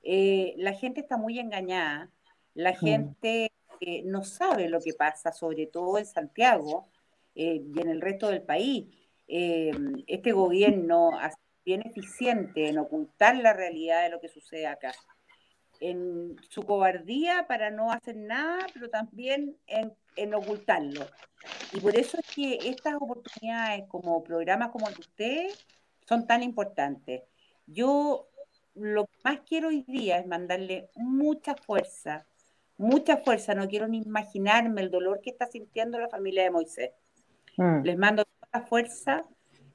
Eh, la gente está muy engañada, la gente eh, no sabe lo que pasa, sobre todo en Santiago eh, y en el resto del país. este gobierno ha sido bien eficiente en ocultar la realidad de lo que sucede acá. En su cobardía para no hacer nada, pero también en, en ocultarlo. Y por eso es que estas oportunidades como programas como el de ustedes son tan importantes. Yo lo que más quiero hoy día es mandarle mucha fuerza, mucha fuerza. No quiero ni imaginarme el dolor que está sintiendo la familia de Moisés. Mm. Les mando toda la fuerza.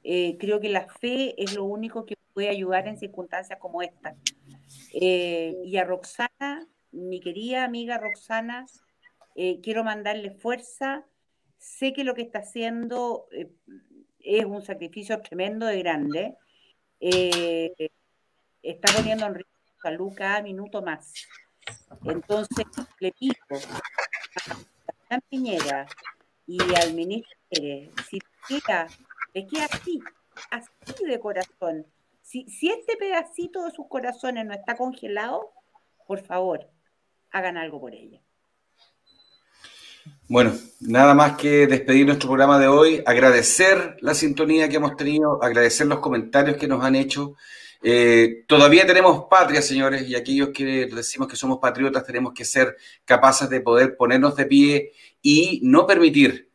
Eh, creo que la fe es lo único que puede ayudar en circunstancias como esta. Eh, y a Roxana, mi querida amiga Roxana, eh, quiero mandarle fuerza Sé que lo que está haciendo eh, es un sacrificio tremendo de grande. Está poniendo en riesgo su salud cada minuto más. Entonces, le pido a Piñera y al ministro Pérez, si queda, es que así, así de corazón. Si, este pedacito de sus corazones no está congelado, por favor, hagan algo por ella. Bueno, nada más que despedir nuestro programa de hoy, agradecer la sintonía que hemos tenido, agradecer los comentarios que nos han hecho. Eh, todavía tenemos patria, señores, y aquellos que decimos que somos patriotas tenemos que ser capaces de poder ponernos de pie y no permitir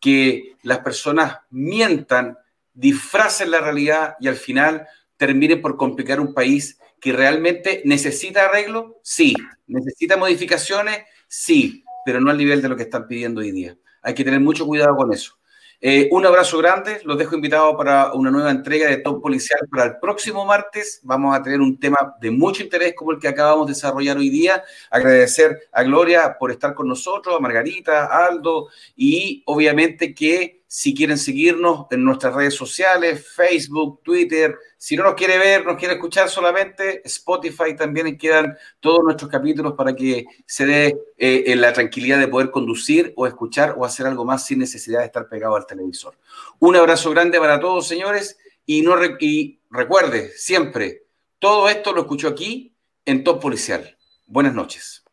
que las personas mientan, disfracen la realidad y al final terminen por complicar un país que realmente necesita arreglo, sí, necesita modificaciones, sí, pero no al nivel de lo que están pidiendo hoy día. Hay que tener mucho cuidado con eso. Eh, un abrazo grande, los dejo invitados para una nueva entrega de Top Policial para el próximo martes. Vamos a tener un tema de mucho interés como el que acabamos de desarrollar hoy día. Agradecer a Gloria por estar con nosotros, a Margarita, a Aldo y obviamente que si quieren seguirnos en nuestras redes sociales, Facebook, Twitter, si no nos quiere ver, nos quiere escuchar solamente, Spotify también quedan todos nuestros capítulos para que se dé eh, la tranquilidad de poder conducir o escuchar o hacer algo más sin necesidad de estar pegado al televisor. Un abrazo grande para todos, señores, y, no y recuerde siempre, todo esto lo escucho aquí en Top Policial. Buenas noches.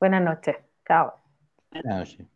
Buenas noches. Chao. Buenas noches.